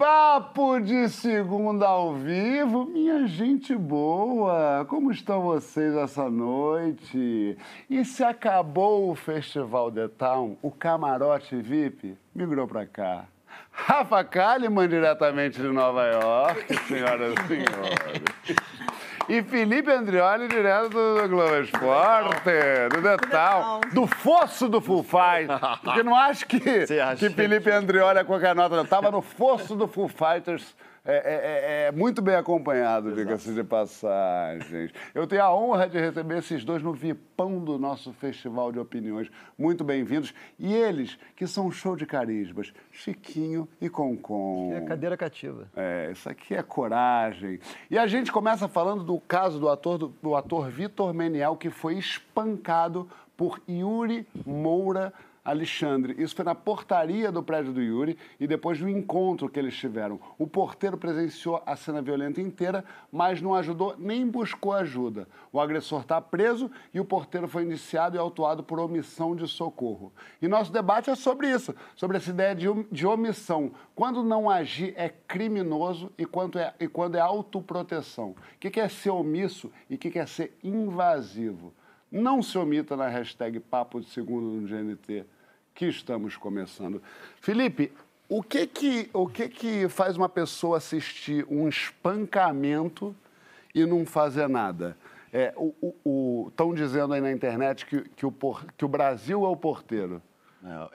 Papo de segunda ao vivo, minha gente boa, como estão vocês essa noite? E se acabou o Festival The Town, o camarote VIP migrou para cá. Rafa Kalimann, diretamente de Nova York, senhoras e senhores. E Felipe Andrioli, direto do Globo Esporte, do Detal, do fosso do Full Fight. Porque não acho que, que Felipe Andrioli é qualquer nota, não. Tava no fosso do Full Fighters é, é, é, é, muito bem acompanhado, diga-se de passagem. Eu tenho a honra de receber esses dois no VIPão do nosso Festival de Opiniões. Muito bem-vindos. E eles, que são um show de carismas, Chiquinho e Concon. É cadeira cativa. É, isso aqui é coragem. E a gente começa falando do caso do ator, do, do ator Vitor Meniel, que foi espancado por Yuri Moura Alexandre. Isso foi na portaria do prédio do Yuri e depois do encontro que eles tiveram. O porteiro presenciou a cena violenta inteira, mas não ajudou nem buscou ajuda. O agressor está preso e o porteiro foi indiciado e autuado por omissão de socorro. E nosso debate é sobre isso, sobre essa ideia de, de omissão. Quando não agir é criminoso e, quando é, e quando é autoproteção. O que é ser omisso e o que é ser invasivo? Não se omita na hashtag Papo de Segundo no GNT, que estamos começando. Felipe, o que que, o que que faz uma pessoa assistir um espancamento e não fazer nada? É, Estão dizendo aí na internet que, que, o, que o Brasil é o porteiro.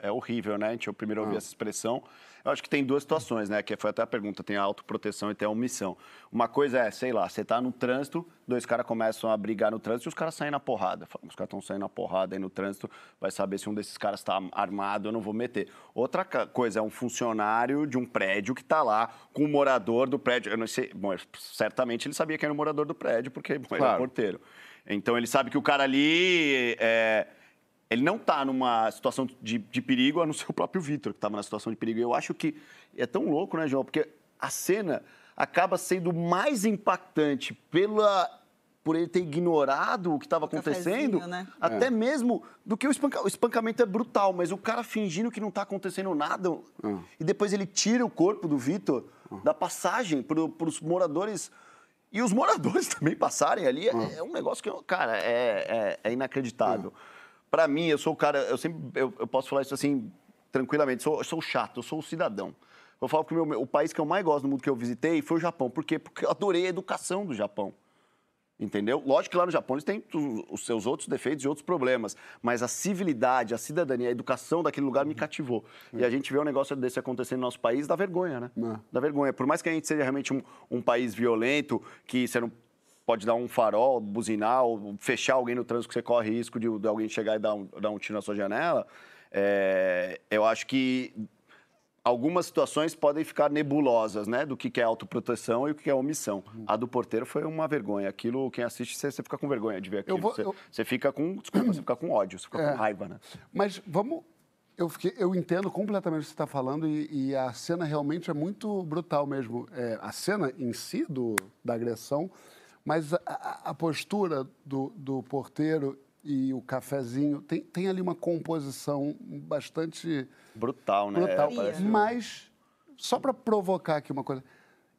É, é horrível, né? A gente, eu primeiro ouvi ah. essa expressão. Eu acho que tem duas situações, né? Que foi até a pergunta, tem a autoproteção e tem a omissão. Uma coisa é, sei lá, você tá no trânsito, dois caras começam a brigar no trânsito e os caras saem na porrada. Os caras estão saindo na porrada aí no trânsito, vai saber se um desses caras está armado, eu não vou meter. Outra coisa é um funcionário de um prédio que está lá com o morador do prédio. Eu não sei, bom, certamente ele sabia quem era o morador do prédio, porque bom, claro. ele é porteiro. Então ele sabe que o cara ali é, ele não está numa situação de, de, perigo, a não ser o próprio Vitor, que estava na situação de perigo. Eu acho que é tão louco, né, João? Porque a cena acaba sendo mais impactante pela por ele ter ignorado o que estava acontecendo, né? até é. mesmo do que o, espanca... o espancamento é brutal, mas o cara fingindo que não está acontecendo nada é. e depois ele tira o corpo do Vitor é. da passagem para os moradores e os moradores também passarem ali é, é um negócio que, cara, é, é, é inacreditável para mim, eu sou o cara, eu sempre eu, eu posso falar isso assim tranquilamente, sou, eu sou chato, eu sou o cidadão. Eu falo que o, meu, o país que eu mais gosto do mundo que eu visitei foi o Japão. Por quê? Porque eu adorei a educação do Japão. Entendeu? Lógico que lá no Japão eles têm os seus outros defeitos e outros problemas, mas a civilidade, a cidadania, a educação daquele lugar me uhum. cativou. E a gente vê um negócio desse acontecendo no nosso país, dá vergonha, né? É. Dá vergonha. Por mais que a gente seja realmente um, um país violento, que você não pode dar um farol, buzinar, ou fechar alguém no trânsito que você corre risco de, de alguém chegar e dar um, dar um tiro na sua janela. É, eu acho que algumas situações podem ficar nebulosas, né? Do que é autoproteção e o que é omissão. A do porteiro foi uma vergonha. Aquilo, quem assiste, você, você fica com vergonha de ver aquilo. Vou, você, eu... você, fica com, desculpa, você fica com ódio, você fica é, com raiva, né? Mas vamos... Eu, fiquei, eu entendo completamente o que você está falando e, e, a cena realmente é muito brutal mesmo. É, a cena em si do, da agressão mas a, a postura do, do, porteiro e o cafezinho tem, tem ali uma composição bastante. Brutal, né? Brutal. É, Mas, só para provocar aqui uma coisa,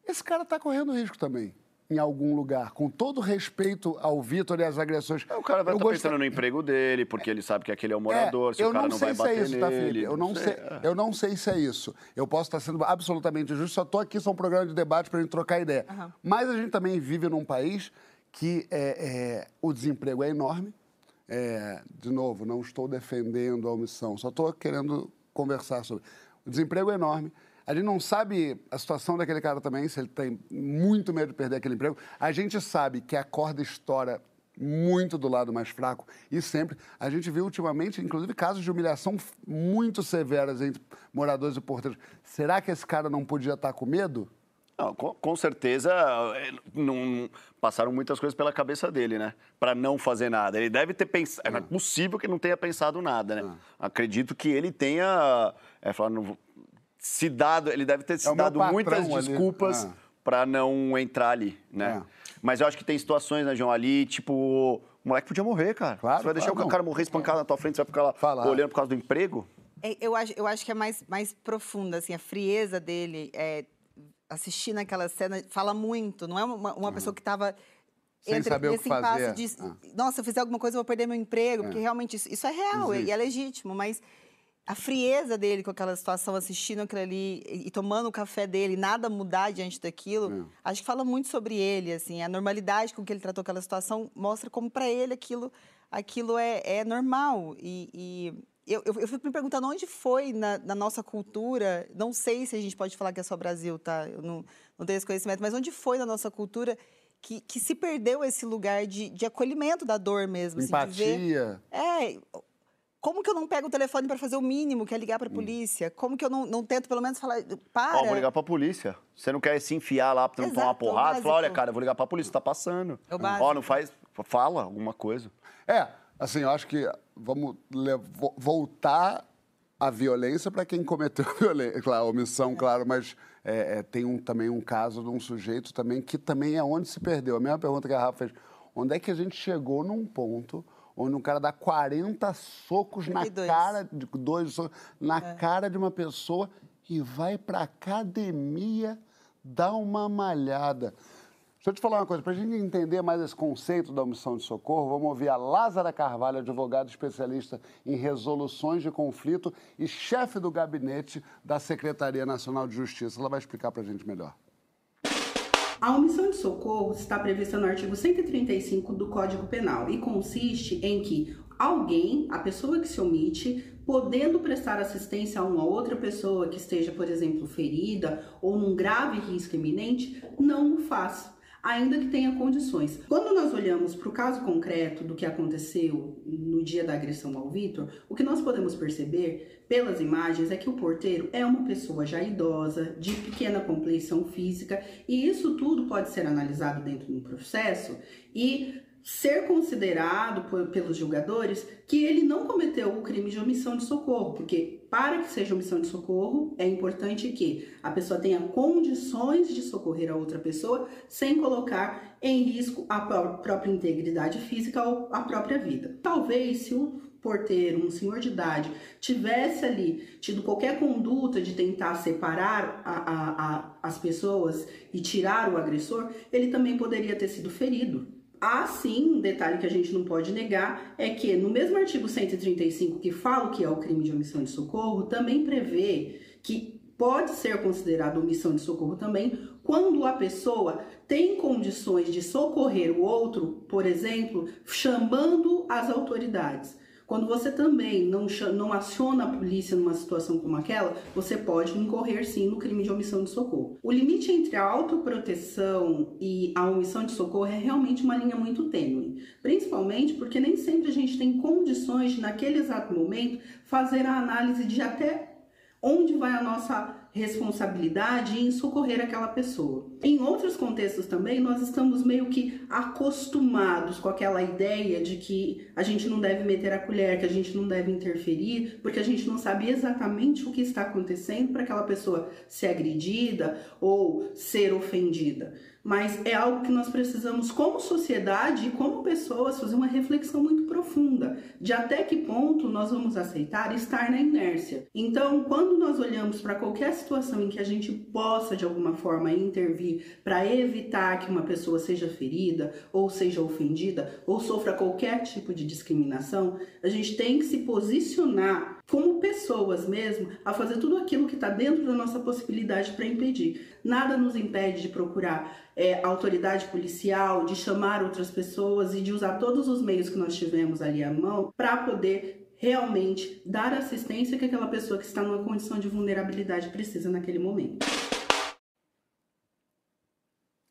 esse cara está correndo risco também em algum lugar, com todo respeito ao Vitor e às agressões. É, o cara vai estar tá pensando no emprego dele, porque ele sabe que aquele é o morador, é, se o cara não, vai bater se é isso, tá, Felipe? Eu não, sei, é. eu não sei se é isso. Eu posso estar sendo absolutamente justo, só estou aqui, só um programa de debate para a gente trocar ideia. Uhum. Mas a gente também vive num país que é, é o desemprego é enorme. É, de novo, não estou defendendo a omissão, só estou querendo conversar sobre. O desemprego é enorme, a gente não sabe a situação daquele cara também, se ele tem muito medo de perder aquele emprego. A gente sabe que a corda estoura muito do lado mais fraco e sempre. A gente viu ultimamente, inclusive, casos de humilhação muito severas entre moradores e porteiros. Será que esse cara não podia estar com medo? Não, com, com, certeza é, não, passaram muitas coisas pela cabeça dele, né? Para não fazer nada. Ele deve ter pensado. É possível que não tenha pensado nada, né? Ah. Acredito que ele tenha. É, falar, não, se dado, ele deve ter se é dado muitas desculpas ah. para não entrar ali, né? É. Mas eu acho que tem situações, né, João, ali, tipo, o moleque podia morrer, cara. Claro, você vai deixar claro, o cara morrer espancado na tua frente, você vai ficar lá Falar. olhando por causa do emprego? É, eu, acho, eu acho que é mais, mais profunda, assim, a frieza dele é assistindo aquela cena, fala muito. Não é uma, uma pessoa que estava Sem entre saber o que fazer. impasse de, Ah. nossa, se eu fizer alguma coisa eu vou perder meu emprego, porque É. realmente isso, isso é real e Existe. é legítimo, mas a frieza dele com aquela situação, assistindo aquilo ali e, tomando o café dele, nada mudar diante daquilo, É. acho que fala muito sobre ele, assim, a normalidade com que ele tratou aquela situação mostra como para ele aquilo, aquilo é, é normal e, e eu, eu, eu fico me perguntando onde foi na, na nossa cultura, não sei se a gente pode falar que é só Brasil, tá? Eu não, não tenho esse conhecimento, mas onde foi na nossa cultura que, que se perdeu esse lugar de, de acolhimento da dor mesmo, assim, de ver Empatia. é. Como que eu não pego o telefone para fazer o mínimo, que é ligar Hum. para a polícia? Como que eu não, não tento pelo menos falar, para? Ó, vou ligar pra polícia. Você não quer se enfiar lá pra não tomar uma é porrada? Fala, olha, cara, eu vou ligar pra polícia, tá passando. É. Ó, não faz. Fala alguma coisa. É, assim, eu acho que vamos voltar à violência para quem cometeu a violência. Claro, a omissão, claro, mas é, é, tem um, também um caso de um sujeito também que também é onde se perdeu. A mesma pergunta que a Rafa fez. Onde é que a gente chegou num ponto onde um cara dá 40 socos na 32. cara, de dois socos, na cara de uma pessoa e vai pra academia dar uma malhada? Deixa eu te falar uma coisa, para a gente entender mais esse conceito da omissão de socorro, vamos ouvir a Lázara Carvalho, advogada especialista em resoluções de conflito e chefe do gabinete da Secretaria Nacional de Justiça. Ela vai explicar para a gente melhor. A omissão de socorro está prevista no artigo 135 do Código Penal e consiste em que alguém, a pessoa que se omite, podendo prestar assistência a uma outra pessoa que esteja, por exemplo, ferida ou num grave risco iminente, não o faz. Ainda que tenha condições. Quando nós olhamos para o caso concreto do que aconteceu no dia da agressão ao Vitor, o que nós podemos perceber pelas imagens é que o porteiro é uma pessoa já idosa, de pequena compleição física, e isso tudo pode ser analisado dentro do processo e ser considerado por- pelos julgadores que ele não cometeu o crime de omissão de socorro, porque para que seja omissão de socorro é importante que a pessoa tenha condições de socorrer a outra pessoa sem colocar em risco a pró- própria integridade física ou a própria vida. Talvez se o porteiro, um senhor de idade, tivesse ali tido qualquer conduta de tentar separar a- a- a- as pessoas e tirar o agressor, ele também poderia ter sido ferido. Há sim um detalhe que a gente não pode negar, é que no mesmo artigo 135 que fala o que é o crime de omissão de socorro, também prevê que pode ser considerado omissão de socorro também quando a pessoa tem condições de socorrer o outro, por exemplo, chamando as autoridades. Quando você também não, não aciona a polícia numa situação como aquela, você pode incorrer sim no crime de omissão de socorro. O limite entre a autoproteção e a omissão de socorro é realmente uma linha muito tênue, principalmente porque nem sempre a gente tem condições de, naquele exato momento, fazer a análise de até onde vai a nossa responsabilidade em socorrer aquela pessoa. Em outros contextos também, nós estamos meio que acostumados com aquela ideia de que a gente não deve meter a colher, que a gente não deve interferir, porque a gente não sabe exatamente o que está acontecendo para aquela pessoa ser agredida ou ser ofendida. Mas é algo que nós precisamos, como sociedade e como pessoas, fazer uma reflexão muito profunda de até que ponto nós vamos aceitar estar na inércia. Então, quando nós olhamos para qualquer situação em que a gente possa de alguma forma intervir para evitar que uma pessoa seja ferida ou seja ofendida ou sofra qualquer tipo de discriminação, a gente tem que se posicionar como pessoas mesmo a fazer tudo aquilo que está dentro da nossa possibilidade para impedir. Nada nos impede de procurar é, autoridade policial, de chamar outras pessoas e de usar todos os meios que nós tivemos ali à mão para poder realmente dar a assistência que aquela pessoa que está numa condição de vulnerabilidade precisa naquele momento.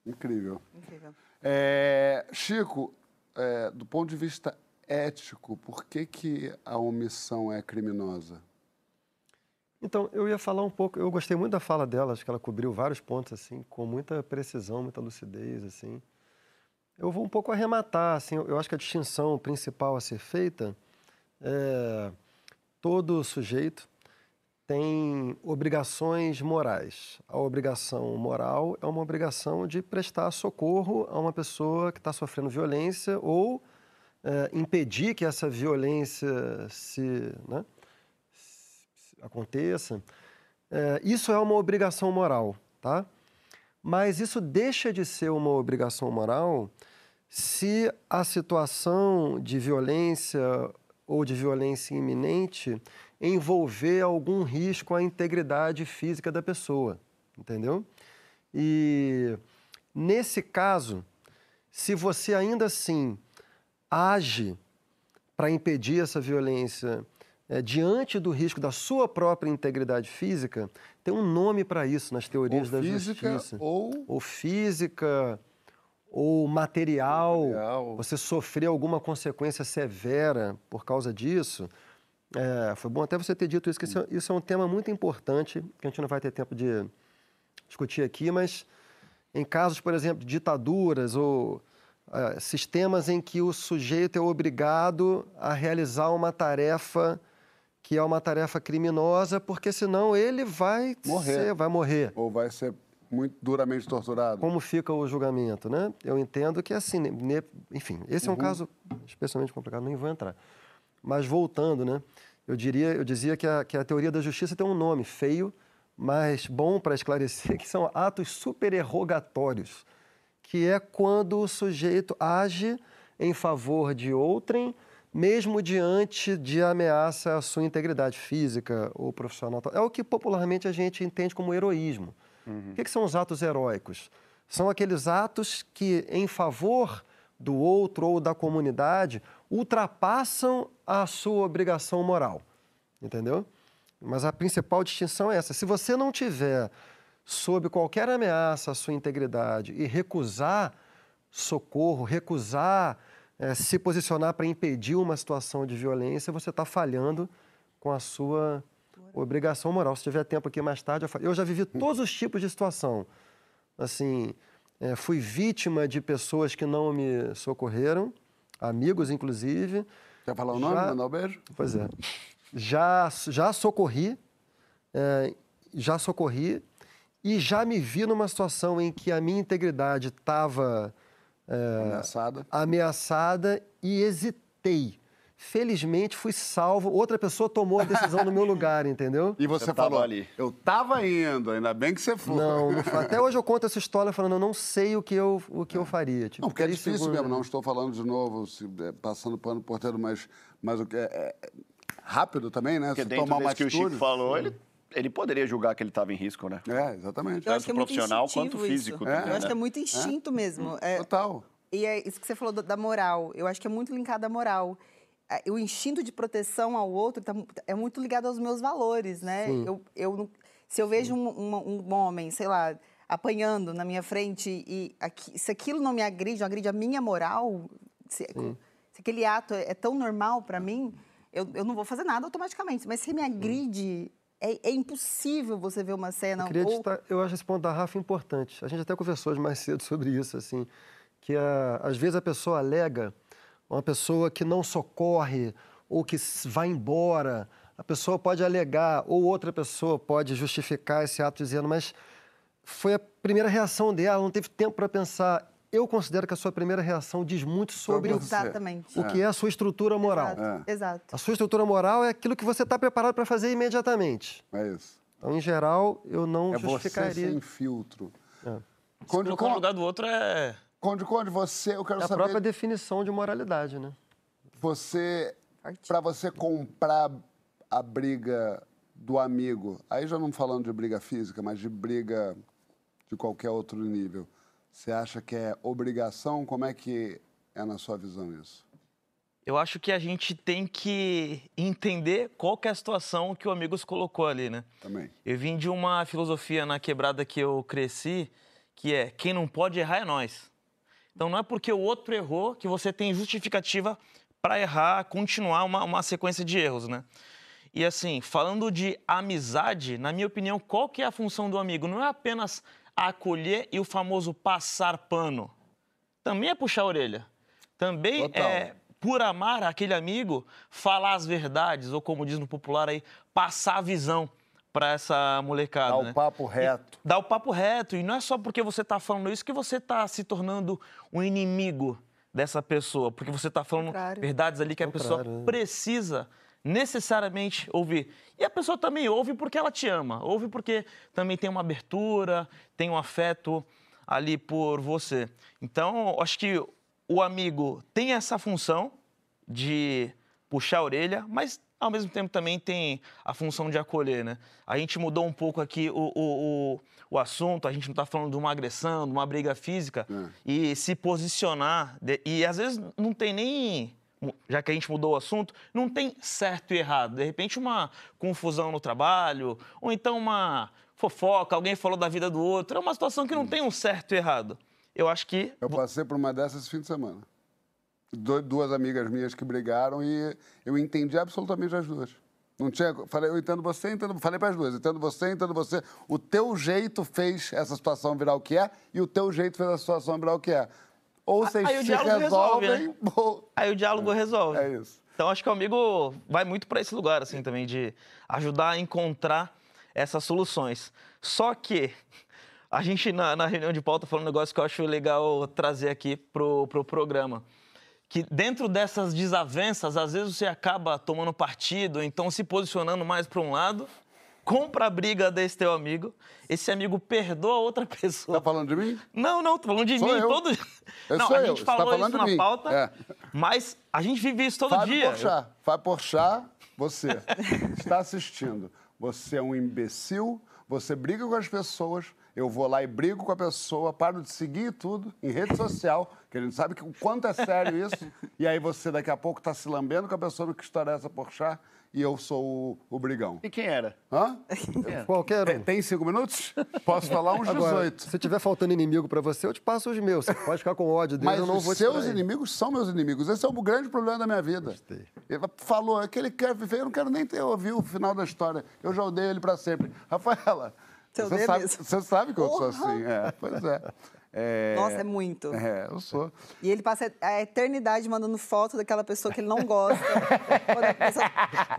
Incrível. Incrível. É, Chico, é, do ponto de vista ético, por que, que a omissão é criminosa? Então, eu ia falar um pouco, eu gostei muito da fala dela, acho que ela cobriu vários pontos, assim, com muita precisão, muita lucidez, assim. Eu vou um pouco arrematar, assim, eu acho que a distinção principal a ser feita é todo sujeito tem obrigações morais. A obrigação moral é uma obrigação de prestar socorro a uma pessoa que está sofrendo violência ou é, impedir que essa violência se, né, aconteça. É, isso é uma obrigação moral, tá? Mas isso deixa de ser uma obrigação moral se a situação de violência ou de violência iminente envolver algum risco à integridade física da pessoa, entendeu? E nesse caso, se você ainda assim age para impedir essa violência é, diante do risco da sua própria integridade física, tem um nome para isso nas teorias ou da física, justiça. Ou... ou física, ou material, material, você sofrer alguma consequência severa por causa disso. É, foi bom até você ter dito isso, que isso é, isso é um tema muito importante, que a gente não vai ter tempo de discutir aqui, mas em casos, por exemplo, de ditaduras ou uh, sistemas em que o sujeito é obrigado a realizar uma tarefa que é uma tarefa criminosa, porque senão ele vai morrer. Ser, vai morrer. Ou vai ser muito duramente torturado. Como fica o julgamento, né? Eu entendo que assim, ne, enfim, esse é um Uhum. caso especialmente complicado, nem vou entrar. Mas voltando, né? Eu diria, eu dizia que a, que a teoria da justiça tem um nome feio, mas bom para esclarecer, que são atos supererrogatórios, que é quando o sujeito age em favor de outrem, mesmo diante de ameaça à sua integridade física ou profissional. É o que popularmente a gente entende como heroísmo. O que, que são os atos heróicos? São aqueles atos que, em favor do outro ou da comunidade, ultrapassam a sua obrigação moral. Entendeu? Mas a principal distinção é essa. Se você não tiver sob qualquer ameaça à sua integridade e recusar socorro, recusar eh, se posicionar para impedir uma situação de violência, você está falhando com a sua obrigação moral. Se tiver tempo aqui mais tarde, eu, falo. eu já vivi todos os tipos de situação. Assim, eh, fui vítima de pessoas que não me socorreram, amigos inclusive. Quer falar o nome? Já- Mandar um beijo? Pois é. Já, já socorri, é, já socorri e já me vi numa situação em que a minha integridade estava Ameaçada. ameaçada e hesitei. Felizmente fui salvo, outra pessoa tomou a decisão no meu lugar, entendeu? E você Você falou, ali. eu tava indo, ainda bem que você foi. Não, não fa- até hoje eu conto essa história falando, eu não sei o que eu, o que eu faria. Tipo, Não, porque é difícil segundos. mesmo, não estou falando de novo, se, é, passando pano por porteiro, mas, mas o que é, é rápido também, né? Porque Se dentro tomar uma desse que o Chico atitude- falou, ele, ele poderia julgar que ele estava em risco, né? É, exatamente. Que é profissional quanto físico Isso. também, eu acho né? que é muito instinto mesmo. É, Total. E é isso que você falou da moral. Eu acho que é muito linkado à moral. É, O instinto de proteção ao outro tá é muito ligado aos meus valores, né? Sim. Eu, eu se eu vejo um, uma- um homem, sei lá, apanhando na minha frente e aqui- se aquilo não me agride, não agride a minha moral, se, se aquele ato é, é tão normal para mim, eu, eu não vou fazer nada automaticamente. Mas se me agride, é, é impossível você ver uma cena. Eu, queria ou- destacar- eu acho esse ponto da Rafa importante. A gente até conversou hoje mais cedo sobre isso, assim, que a- às vezes a pessoa alega, uma pessoa que não socorre ou que vai embora, a pessoa pode alegar, ou outra pessoa pode justificar esse ato dizendo, mas foi a primeira reação dela, não teve tempo para pensar. Eu considero que a sua primeira reação diz muito sobre o, você. Exatamente. o que é a sua estrutura moral. Exato. É. Exato. A sua estrutura moral é aquilo que você está preparado para fazer imediatamente. É isso. Então, em geral, eu não É você justificaria. sem filtro. É. Conde, Colocar no Conde, lugar do outro é. Conde, Conde, você, eu quero É a saber, própria definição de moralidade, né? você, para você comprar a briga do amigo, aí já não falando de briga física, mas de briga de qualquer outro nível, você acha que é obrigação? Como é que é na sua visão isso? Eu acho que a gente tem que entender qual que é a situação que o amigo se colocou ali, né? Também. Eu vim de uma filosofia na quebrada que eu cresci, que é quem não pode errar é nós. Então não é porque o outro errou que você tem justificativa para errar, continuar uma, uma sequência de erros, né? E assim, falando de amizade, na minha opinião, qual que é a função do amigo? Não é apenas acolher e o famoso passar pano. Também é puxar a orelha. Também Total. é, por amar aquele amigo, falar as verdades, ou como diz no popular aí, passar a visão para essa molecada. Dá né? o papo reto. Dá o papo reto. E não é só porque você está falando isso que você está se tornando um inimigo dessa pessoa. Porque você está falando Contrário. verdades ali que a pessoa precisa necessariamente ouvir. E a pessoa também ouve porque ela te ama, ouve porque também tem uma abertura, tem um afeto ali por você. Então, acho que o amigo tem essa função de puxar a orelha, mas ao mesmo tempo também tem a função de acolher, né? A gente mudou um pouco aqui o, o, o, o assunto, a gente não está falando de uma agressão, de uma briga física, É. e se posicionar, e às vezes não tem nem, já que a gente mudou o assunto, não tem certo e errado. De repente uma confusão no trabalho, ou então uma fofoca, alguém falou da vida do outro, é uma situação que não tem um certo e errado. Eu acho que Eu passei por uma dessas esse fim de semana. Du- duas amigas minhas que brigaram e eu entendi absolutamente as duas. Não tinha. Falei, eu entendo você, entendo. Falei para as duas, entendo você, entendo você. O teu jeito fez essa situação virar o que é e o teu jeito fez a situação virar o que é. Ou vocês aí se diálogo resolve, resolvem, né? ou... Aí o diálogo resolve. É isso. Então acho que o amigo vai muito para esse lugar, assim, também, de ajudar a encontrar essas soluções. Só que a gente, na, na reunião de pauta, falou um negócio que eu acho legal trazer aqui pro, pro programa. Que dentro dessas desavenças, às vezes você acaba tomando partido, então se posicionando mais para um lado, compra a briga desse teu amigo, esse amigo perdoa outra pessoa. Tá falando de mim? Não, não, tô falando de Sou mim. eu. Todo... Eu não, sou a eu, gente você tá falou falando isso na mim. pauta, É. mas a gente vive isso todo Fábio dia. Porchat. Fábio Porchat, você está assistindo. Você é um imbecil, você briga com as pessoas, eu vou lá e brigo com a pessoa, paro de seguir tudo em rede social, que a gente sabe o quanto é sério isso, e aí você daqui a pouco está se lambendo com a pessoa que história é essa Porchat, e eu sou o, o brigão. E quem era? Hã? Qualquer Tem, um. tem cinco minutos? Posso falar uns Agora, 18. se tiver faltando inimigo pra você, eu te passo os meus. Você pode ficar com ódio dele, Mas eu não os vou te seus inimigos são meus inimigos. Esse é o grande problema da minha vida. Gostei. Ele falou, é que ele quer viver, eu não quero nem ter ouvido o final da história. Eu já odeio ele para sempre. Rafaela, Você sabe, você sabe que eu sou assim. É, pois é. É, Nossa, é muito. É, eu sou. E ele passa a eternidade mandando foto daquela pessoa que ele não gosta. Quando a pessoa-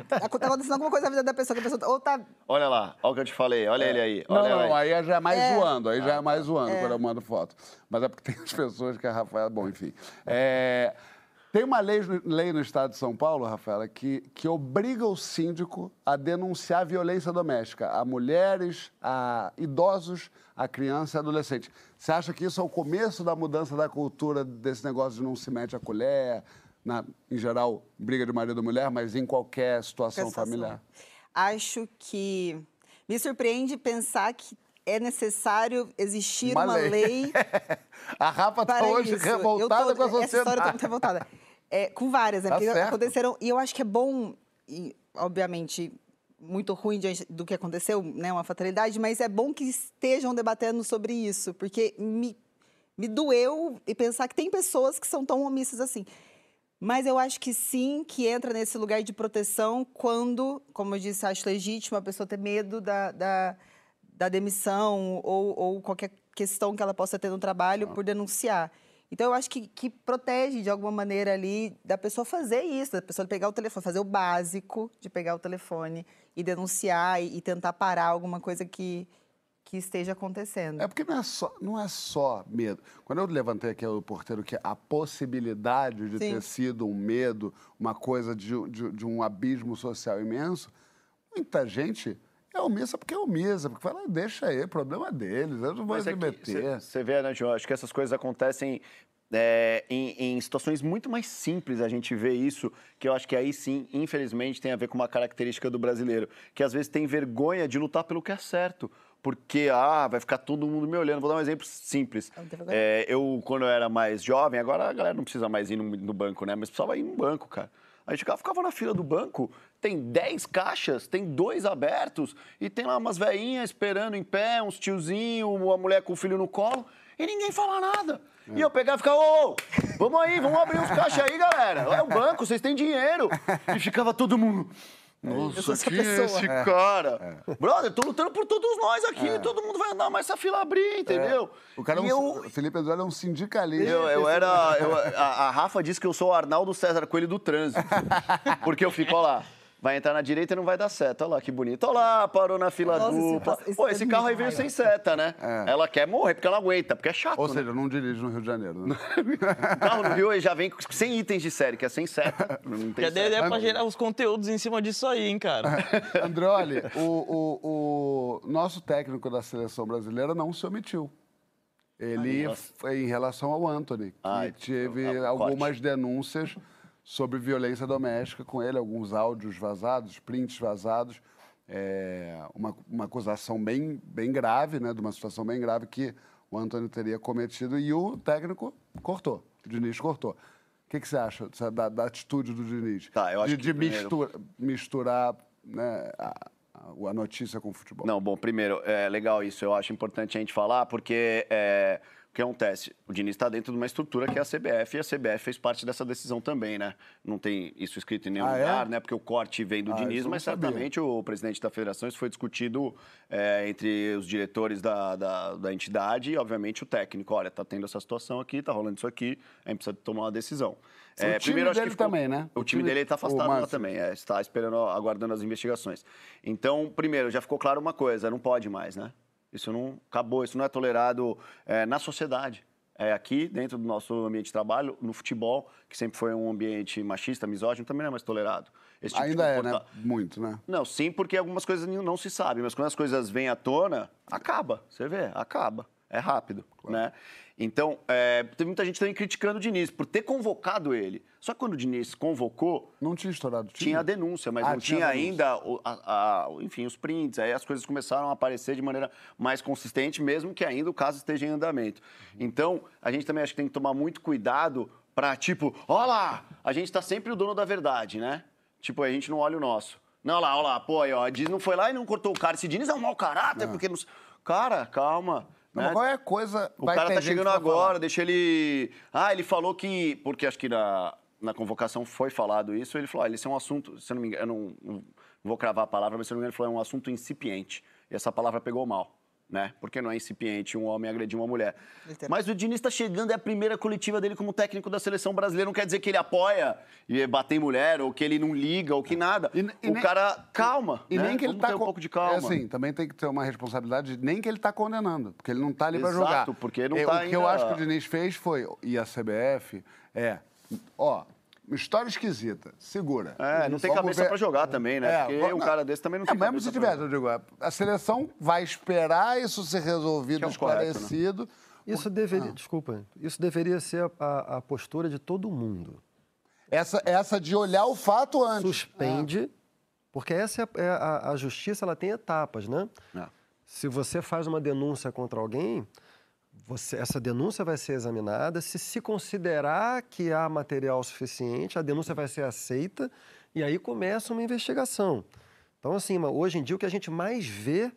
tá acontecendo alguma coisa na vida da pessoa, que a pessoa ou tá Olha lá, olha o que eu te falei, olha ele aí. Não, Olha não, ele aí. aí já é mais É. zoando, aí já é mais zoando quando eu mando foto. Mas é porque tem as pessoas que a Rafaela. Bom, enfim. É, tem uma lei, lei no estado de São Paulo, Rafaela, que, que obriga o síndico a denunciar violência doméstica a mulheres, a idosos, a criança e adolescente. Você acha que isso é o começo da mudança da cultura desse negócio de não se mete a colher? Na, em geral, briga de marido e mulher, mas em qualquer situação familiar. Acho que me surpreende pensar que é necessário existir Uma uma, lei. lei. A Rafa está hoje revoltada tô- com a Essa história sociedade. muito revoltada. É, com várias, né? Tá Porque certo. aconteceram. E eu acho que é bom, e, obviamente, muito ruim diante do que aconteceu, né? Uma fatalidade, mas é bom que estejam debatendo sobre isso, porque me, me doeu e pensar que tem pessoas que são tão omissas assim. Mas eu acho que sim, que entra nesse lugar de proteção quando, como eu disse, acho legítimo a pessoa ter medo da, da, da demissão ou, ou qualquer questão que ela possa ter no trabalho por denunciar. Então, eu acho que, que protege, de alguma maneira, ali, da pessoa fazer isso, da pessoa pegar o telefone, fazer o básico de pegar o telefone e denunciar e, e tentar parar alguma coisa que, que esteja acontecendo. É porque não é, só, não é só medo. Quando eu levantei aqui o porteiro que a possibilidade de Sim. ter sido um medo, uma coisa de, de, de um abismo social imenso, muita gente é omissa porque é omissa, porque fala, deixa aí, problema deles, eu não vou me é meter. Você vê, né, João? Acho que essas coisas acontecem é, em, em situações muito mais simples. A gente vê isso, que eu acho que aí sim, infelizmente, tem a ver com uma característica do brasileiro, que às vezes tem vergonha de lutar pelo que é certo. Porque, ah, vai ficar todo mundo me olhando. Vou dar um exemplo simples. Vergonha? É, eu, quando eu era mais jovem, agora a galera não precisa mais ir no, no banco, né? Mas precisava ir no banco, cara. A gente ficava, na fila do banco, tem 10 caixas, tem dois abertos, e tem lá umas velhinhas esperando em pé, uns tiozinhos, uma mulher com o filho no colo, e ninguém fala nada. E eu pegava e ficava, ô, ô, vamos aí, vamos abrir os caixas aí, galera. É o banco, vocês têm dinheiro. E ficava todo mundo. Sou Nossa, essa quem é pessoa." esse cara? Brother, tô lutando por todos nós aqui, todo mundo vai andar mais essa fila abrir, entendeu? O cara é um, eu, Felipe Eduardo é um sindicalista. eu, eu era. eu- a, a Rafa disse que eu sou o Arnaldo César Coelho do trânsito. Porque eu fico, ó lá. Vai entrar na direita e não vai dar seta. Olha lá que bonito. Olha lá, parou na fila Nossa, dupla. esse Pô, é esse muito carro aí veio sem seta, né? É. Ela quer morrer porque ela aguenta, porque é chato. Ou né? seja, não dirige no Rio de Janeiro. Né? O carro no Rio já vem sem itens de série, que é sem seta. Não tem Já deu seta. ideia pra gerar os conteúdos em cima disso aí, hein, cara? Andreoli, o, o, o nosso técnico da seleção brasileira não se omitiu. Ele, foi em relação ao Anthony, que Ai, teve o algumas denúncias sobre violência doméstica com ele, alguns áudios vazados, prints vazados, é, uma, uma acusação bem, bem grave, né, de uma situação bem grave que o Anthony teria cometido e o técnico cortou, o Diniz cortou. O que, que você acha da, da atitude do Diniz? Tá, eu acho de, que de primeiro- mistura- misturar né, a, a- a notícia com o futebol. Não, bom, primeiro, é legal isso, eu acho importante a gente falar, porque é, o que acontece? O Diniz está dentro de uma estrutura que é a CBF, e a CBF fez parte dessa decisão também, né? Não tem isso escrito em nenhum Ah, é? lugar, né? Porque o corte vem do Ah, Diniz, mas sabia. certamente o presidente da federação, isso foi discutido é, entre os diretores da, da, da entidade e, obviamente, o técnico. Olha, tá tendo essa situação aqui, tá rolando isso aqui, a gente precisa tomar uma decisão. É, O time que dele ficou- também, né? O, O time time- dele está afastado lá também, é, está esperando, aguardando as investigações. Então, primeiro, já ficou claro uma coisa, não pode mais, né? Isso não acabou, isso não é tolerado é, na sociedade. É aqui, dentro do nosso ambiente de trabalho, no futebol, que sempre foi um ambiente machista, misógino, também não é mais tolerado. Tipo de Ainda é, né? Muito, né? Não, sim, porque algumas coisas não se sabem, mas quando as coisas vêm à tona, acaba. Você vê, acaba. É rápido, né? Então, é, teve muita gente também criticando o Diniz por ter convocado ele. Só que quando o Diniz convocou, Não tinha estourado o time? tinha a denúncia, mas Ah, não tinha tinha, ainda, o- a- a- enfim, os prints. Aí as coisas começaram a aparecer de maneira mais consistente, mesmo que ainda o caso esteja em andamento. Então, a gente também acho que tem que tomar muito cuidado para, tipo, olha lá, a gente tá sempre o dono da verdade, né? Tipo, a gente não olha o nosso. Não, olha lá, olha lá, pô, aí, ó, a Diz não foi lá e não cortou o cara. Esse Diniz é um mau caráter, porque não... Cara, calma. Né? mas qualquer coisa. O vai cara tá chegando agora, falar. deixa ele. Ah, ele falou que. Porque acho que na, na convocação foi falado isso. Ele falou: ah, esse é um assunto. Se eu não me engano, eu não, não vou cravar a palavra, mas se eu não me engano, ele falou: é um assunto incipiente. E essa palavra pegou mal. Né? Porque não é incipiente um homem agredir uma mulher. Mas o Diniz está chegando, é a primeira coletiva dele como técnico da seleção brasileira. Não quer dizer que ele apoia e bater em mulher, ou que ele não liga, ou que nada. E- e o nem- cara, calma. E né? nem que ele Vamos tá ter um co- pouco de calma. É assim, também tem que ter uma responsabilidade, nem que ele tá condenando, porque ele não tá ali para Exato, jogar. porque não É, tá O que eu acho que o Diniz fez foi, e a CBF, é, ó, história esquisita, segura. É, não tem Vamos cabeça ver- pra jogar também, né? É, Porque vamos- um cara desse também não é, tem mesmo cabeça se tivesse, eu digo, a seleção vai esperar isso ser resolvido, é o correto, né? esclarecido. Isso deveria, desculpa, isso deveria ser a, a- postura de todo mundo. Essa, essa de olhar o fato antes. Suspende, porque essa é a, é a- a justiça, ela tem etapas, né? É. Se você faz uma denúncia contra alguém, você- essa denúncia vai ser examinada. Se se considerar que há material suficiente, a denúncia vai ser aceita e aí começa uma investigação. Então, assim, hoje em dia o que a gente mais vê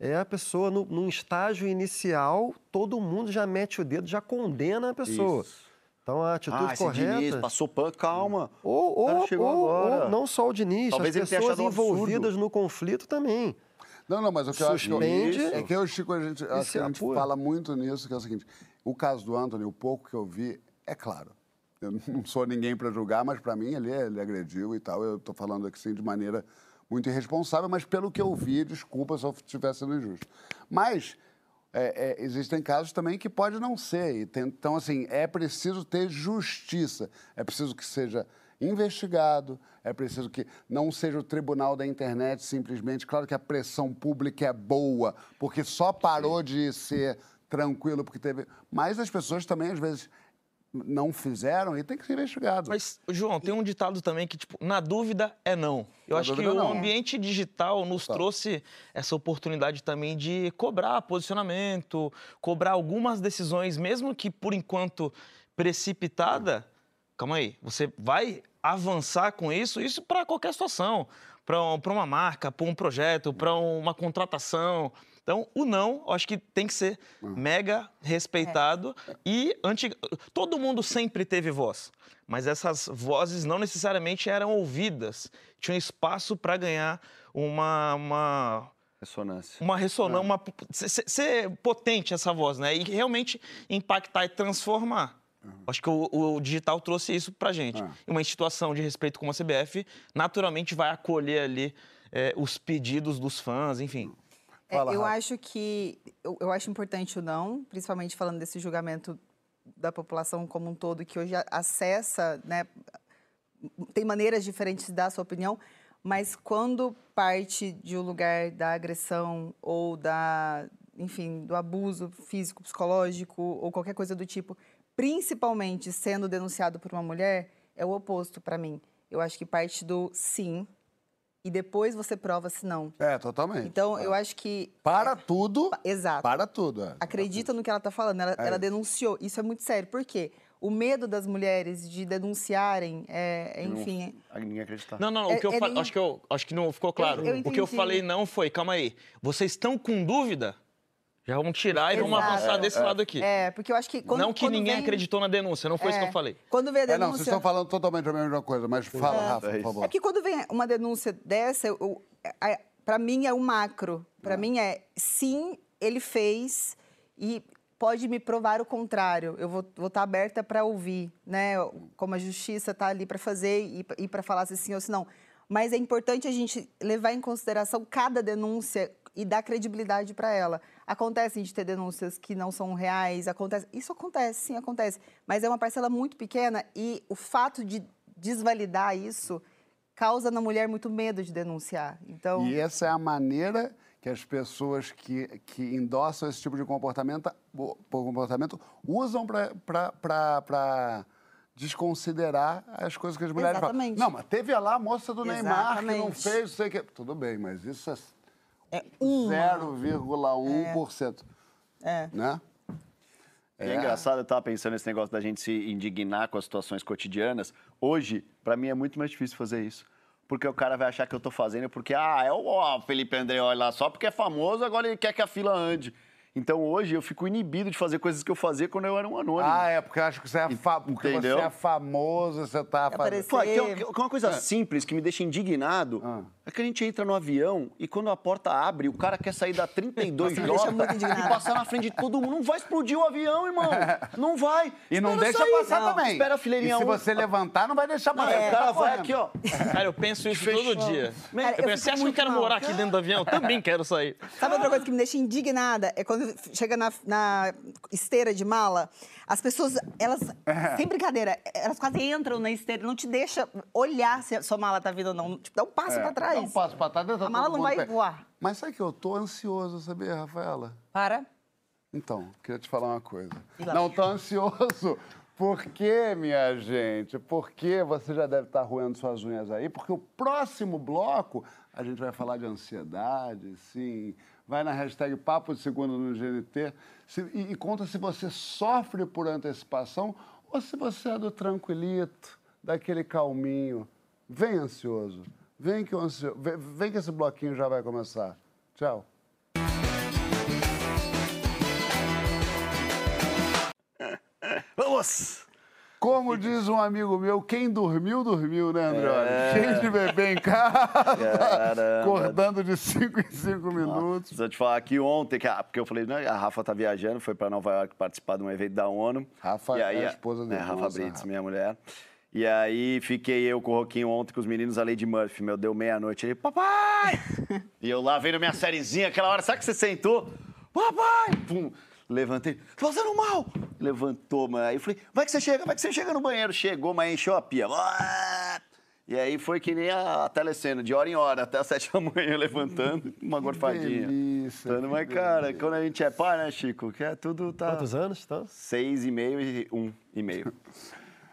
é a pessoa no, num estágio inicial, todo mundo já mete o dedo, já condena a pessoa. Isso. Então, a atitude Ah, esse correta... Diniz passou pano, calma. Ou, ou, ou- ou não só o Diniz, Talvez as pessoas um absurdo. envolvidas no conflito também. Não, não, mas o que eu acho que eu- Suspende. é que eu Chico, a gente, que a gente fala muito nisso, que é o seguinte, o caso do Anthony, o pouco que eu vi, é claro, eu não sou ninguém para julgar, mas para mim ele, ele agrediu e tal, eu estou falando aqui sim de maneira muito irresponsável, mas pelo que eu vi, desculpa se eu estiver sendo injusto. Mas é, é, existem casos também que pode não ser, tem- então assim, é preciso ter justiça, é preciso que seja investigado, é preciso que não seja o tribunal da internet simplesmente. Claro que a pressão pública é boa, porque só parou de ser tranquilo porque teve. Mas as pessoas também, às vezes, não fizeram e tem que ser investigado. Mas, João, tem um ditado também que, tipo, na dúvida é não. Eu Na acho que dúvida, o não. ambiente digital nos trouxe essa oportunidade também de cobrar posicionamento, cobrar algumas decisões, mesmo que por enquanto precipitada. Calma aí, você vai avançar com isso, isso para qualquer situação, para uma marca, para um projeto, para uma contratação. Então, o não, eu acho que tem que ser mega respeitado e antiga... todo mundo sempre teve voz, mas essas vozes não necessariamente eram ouvidas, tinham espaço para ganhar uma, uma Ressonância. uma ressonância, uma ser, ser potente essa voz, né? E realmente impactar e transformar. Acho que o, o digital trouxe isso pra gente. E uma instituição de respeito como a CBF, naturalmente vai acolher ali é, os pedidos dos fãs, enfim. É, Fala, eu Rafa. acho que eu, eu acho importante o não, principalmente falando desse julgamento da população como um todo que hoje acessa, né, tem maneiras diferentes de dar a sua opinião, mas quando parte de um lugar da agressão ou da, enfim, do abuso físico, psicológico ou qualquer coisa do tipo, principalmente sendo denunciado por uma mulher, é o oposto para mim. Eu acho que parte do sim e depois você prova se não. É, totalmente. Então, eu acho que. Para tudo. Exato. Para tudo. é. Acredita no que ela está falando. Ela, ela denunciou. Isso é muito sério. Por quê? O medo das mulheres de denunciarem, é, enfim. Não, ninguém acreditar. Não, não, não. É- o que eu é fa- nem- acho, que eu, acho que não ficou claro. eu o que eu falei não foi, calma aí. Vocês estão com dúvida? Já vamos tirar e vamos Exato. avançar desse lado aqui. É, porque eu acho que. Quando, não que quando ninguém vem- acreditou na denúncia, não foi isso que é, eu falei. Quando vem a É, não, vocês denúncia. estão falando totalmente a mesma coisa, mas fala, Rafa, por favor. É que quando vem uma denúncia dessa, para mim é o macro. Para mim é sim, ele fez e pode me provar o contrário. Eu vou estar aberta para ouvir, né? Como a justiça está ali para fazer e, e para falar se sim ou se não. Mas é importante a gente levar em consideração cada denúncia e dar credibilidade para ela. Acontece de ter denúncias que não são reais, acontece. Isso acontece, sim, acontece. Mas é uma parcela muito pequena e o fato de desvalidar isso causa na mulher muito medo de denunciar. Então, E essa é a maneira que as pessoas que, que endossam esse tipo de comportamento, comportamento usam para desconsiderar as coisas que as mulheres Exatamente. falam. Não, mas teve lá a moça do Neymar que não Exatamente. fez, sei o que. Tudo bem, mas isso é é uma. 0,1%. É. Né? E é engraçado, eu tava pensando nesse negócio da gente se indignar com as situações cotidianas. Hoje, pra mim, é muito mais difícil fazer isso. Porque o cara vai achar que eu tô fazendo porque, ah, é o Felipe Andreoli lá, só porque é famoso, agora ele quer que a fila ande. Então hoje eu fico inibido de fazer coisas que eu fazia quando eu era um anônimo. Ah, é, porque eu acho que você é, fa... porque você é famoso, você tá fazendo. Pô, que é uma- que é uma coisa simples que me deixa indignado Ah. é que a gente entra no avião e quando a porta abre, o cara quer sair da 32 Nossa, me deixa J e passar na frente de todo mundo. Não vai explodir o avião, irmão. Não vai. E não Espera deixa sair. passar Não. também. Espera a fileirinha E se um. você levantar, não vai deixar Não, passar. o cara Tá vai aqui, ó. Cara, eu penso isso Fechou. todo dia. Cara, eu eu penso, você acha que eu quero mal. morar aqui dentro do avião? Também quero sair. Sabe outra coisa que me deixa indignada? É quando chega na, na esteira de mala, as pessoas, elas, sem brincadeira, elas quase entram na esteira, não te deixa olhar se a sua mala tá vindo ou não. Tipo, dá um passo É, pra trás. Dá um passo pra trás. A mala não vai pé. voar. Mas sabe que eu tô ansioso, sabia, Rafaela? Para. Então, queria te falar uma coisa. Não tô ansioso. Por quê, minha gente? Porque você já deve estar roendo suas unhas aí, porque o próximo bloco a gente vai falar de ansiedade, sim. Vai na hashtag Papo de Segunda no GNT e, e conta se você sofre por antecipação ou se você é do tranquilito, daquele calminho. Vem ansioso. Vem que, ansio... vem, vem que esse bloquinho já vai começar. Tchau. Vamos! Como diz um amigo meu, quem dormiu, dormiu, né, André? É. Cheio de bebê em casa, Caramba. acordando de 5 em 5 minutos. Preciso te falar que ontem, que a- porque eu falei, né, a Rafa tá viajando, foi para Nova York participar de um evento da ONU. Rafa E aí, é a esposa dele, É, Rafa nossa, Brits, Rafa. minha mulher. E aí fiquei eu com o Roquinho ontem com os meninos, a Lady Murphy, meu, deu meia-noite. Ele, papai! e eu lá vendo minha sériezinha, aquela hora, sabe que você sentou? Papai! Pum! Levantei, tô fazendo mal! Levantou, mano. Aí eu falei, vai que você chega, vai que você chega no banheiro. Chegou, mas encheu a pia. E aí foi que nem a, a telecena, de hora em hora, até as sete da manhã levantando, uma gorfadinha. delícia, Dando, mas, cara, delícia. quando a gente é pai, né, Chico? Que é tudo tá. Quantos anos? Então? Seis e meio e um e meio.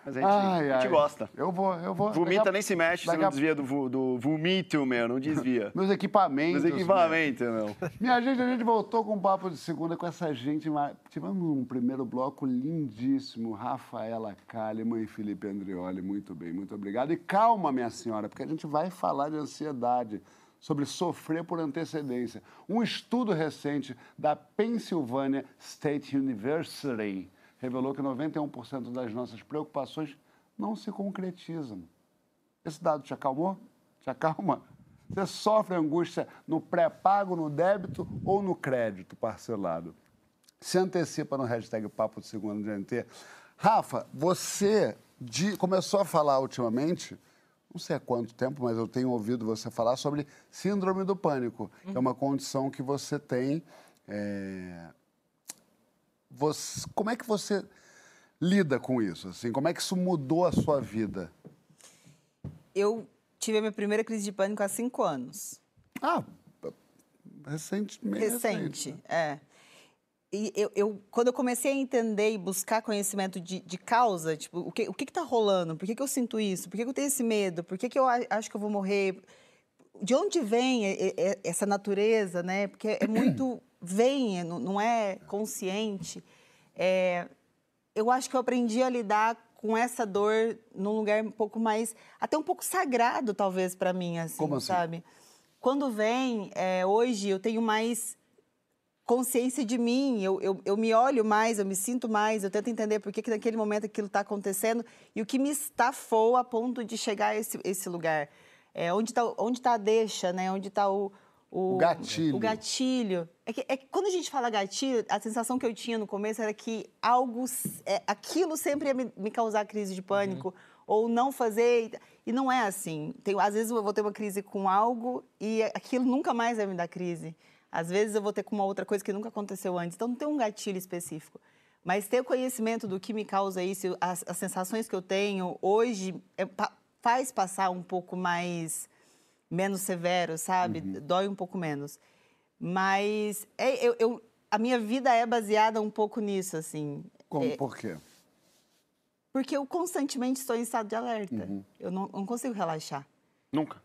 Mas a gente, Ai, a gente ai. gosta. Eu vou, eu vou. Vomita a- nem se mexe, você não a- desvia do, do vomito, meu, não desvia. Meus equipamentos. Mas equipamento, meu. Minha gente, a gente voltou com um papo de segunda com essa gente. Tivemos um primeiro bloco lindíssimo. Rafaela Kalimann e Felipe Andreoli. Muito bem, muito obrigado. E calma, minha senhora, porque a gente vai falar de ansiedade, sobre sofrer por antecedência. Um estudo recente da Pennsylvania State University revelou que 91% das nossas preocupações não se concretizam. Esse dado te acalmou? Te acalma? Você sofre angústia no pré-pago, no débito ou no crédito parcelado? Se antecipa no hashtag Papo de Segunda GNT. Rafa, você de- começou a falar ultimamente, não sei há quanto tempo, mas eu tenho ouvido você falar sobre síndrome do pânico, que é uma condição que você tem. é, você- como é que você lida com isso? Assim, como é que isso mudou a sua vida? Eu tive a minha primeira crise de pânico há cinco anos. Ah, recente, meio recente, é. E eu, eu- quando eu comecei a entender e buscar conhecimento de, de causa, tipo, o que o que está rolando? Por que, que eu sinto isso? Por que, que eu tenho esse medo? Por que, que eu acho que eu vou morrer? De onde vem essa natureza, né? Porque é muito... vem, não não é consciente. É, eu acho que eu aprendi a lidar com essa dor num lugar um pouco mais... Até um pouco sagrado, talvez, para mim, assim, Como assim? sabe? Quando vem, é, hoje, eu tenho mais consciência de mim, eu, eu, eu me olho mais, eu me sinto mais, eu tento entender por que, que naquele momento aquilo está acontecendo e o que me estafou a ponto de chegar a esse, esse lugar. É, onde está onde tá a deixa, né? Onde está o, O gatilho. O gatilho. É que, é que quando a gente fala gatilho, a sensação que eu tinha no começo era que algo, é, aquilo sempre ia me, me causar crise de pânico ou não fazer. E não é assim. Tem, às vezes eu vou ter uma crise com algo e aquilo nunca mais vai me dar crise. Às vezes eu vou ter com uma outra coisa que nunca aconteceu antes. Então não tem um gatilho específico. Mas ter conhecimento do que me causa isso, as, as sensações que eu tenho hoje, é pa- faz passar um pouco mais menos severo, sabe? Dói um pouco menos. Mas é, eu, eu- a minha vida é baseada um pouco nisso, assim. Como, É, por quê? porque eu constantemente estou em estado de alerta. Eu não, não consigo relaxar. Nunca.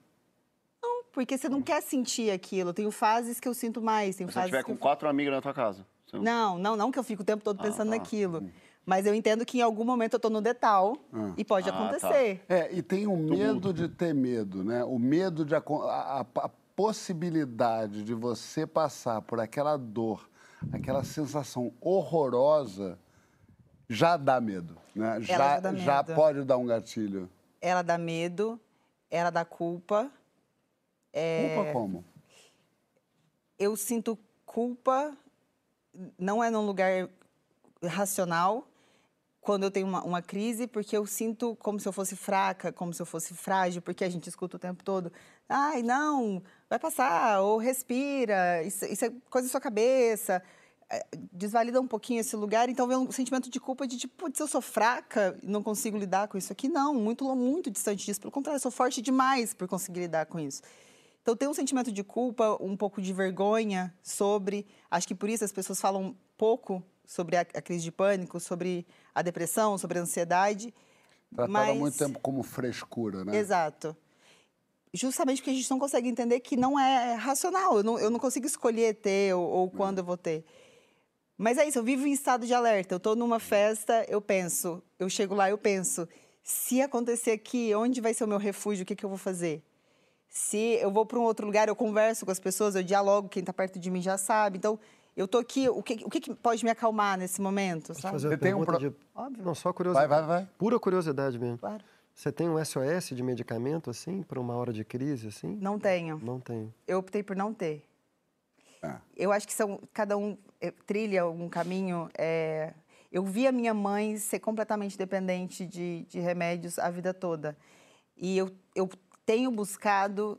Não, porque você não quer sentir aquilo. Tenho fases que eu sinto mais, Se você fases estiver que com eu... quatro amigas na tua casa. não- Não, não, que eu fico o tempo todo pensando tá. naquilo. Mas eu entendo que em algum momento eu estou no detal e pode Ah, tá. acontecer. É, e tem o medo de ter medo, né? O medo de a, a- a possibilidade de você passar por aquela dor, aquela sensação horrorosa, já dá medo, né? Já, já dá já medo. pode dar um gatilho. Ela dá medo, ela dá culpa. É. Culpa como? eu sinto culpa, não é num lugar racional, quando eu tenho uma, uma crise, porque eu sinto como se eu fosse fraca, como se eu fosse frágil, porque a gente escuta o tempo todo, ai, não, vai passar, ou respira, isso, isso é coisa da sua cabeça. É, Desvalida um pouquinho esse lugar, então vem um sentimento de culpa de tipo, putz, eu sou fraca não consigo lidar com isso aqui. Não, muito, muito distante disso. Pelo contrário, eu sou forte demais por conseguir lidar com isso. Então tem um sentimento de culpa, um pouco de vergonha sobre. Acho que por isso as pessoas falam pouco sobre a, a crise de pânico, sobre a depressão, sobre a ansiedade. Tratava mas... muito tempo como frescura, né? Exato. Justamente porque a gente não consegue entender que não é racional. Eu não, eu não consigo escolher ter ou, ou quando eu vou ter. Mas é isso, eu vivo em estado de alerta. Eu estou numa festa, eu penso, eu chego lá, eu penso, se acontecer aqui, onde vai ser o meu refúgio? O que, que eu vou fazer? Se eu vou para um outro lugar, eu converso com as pessoas, eu dialogo, quem está perto de mim já sabe. Então, eu estou aqui, o que, o que, pode me acalmar nesse momento? Sabe? fazer uma tem um pro- de... Óbvio. Não, só curiosidade. Vai, vai, vai. Pura curiosidade mesmo. Claro. Você tem um SOS de medicamento, assim, para uma hora de crise, assim? Não tenho. Não tem. Eu optei por não ter. É. Eu acho que são cada um eh, trilha um caminho. é, Eu vi a minha mãe ser completamente dependente de, de remédios a vida toda. E eu, eu tenho buscado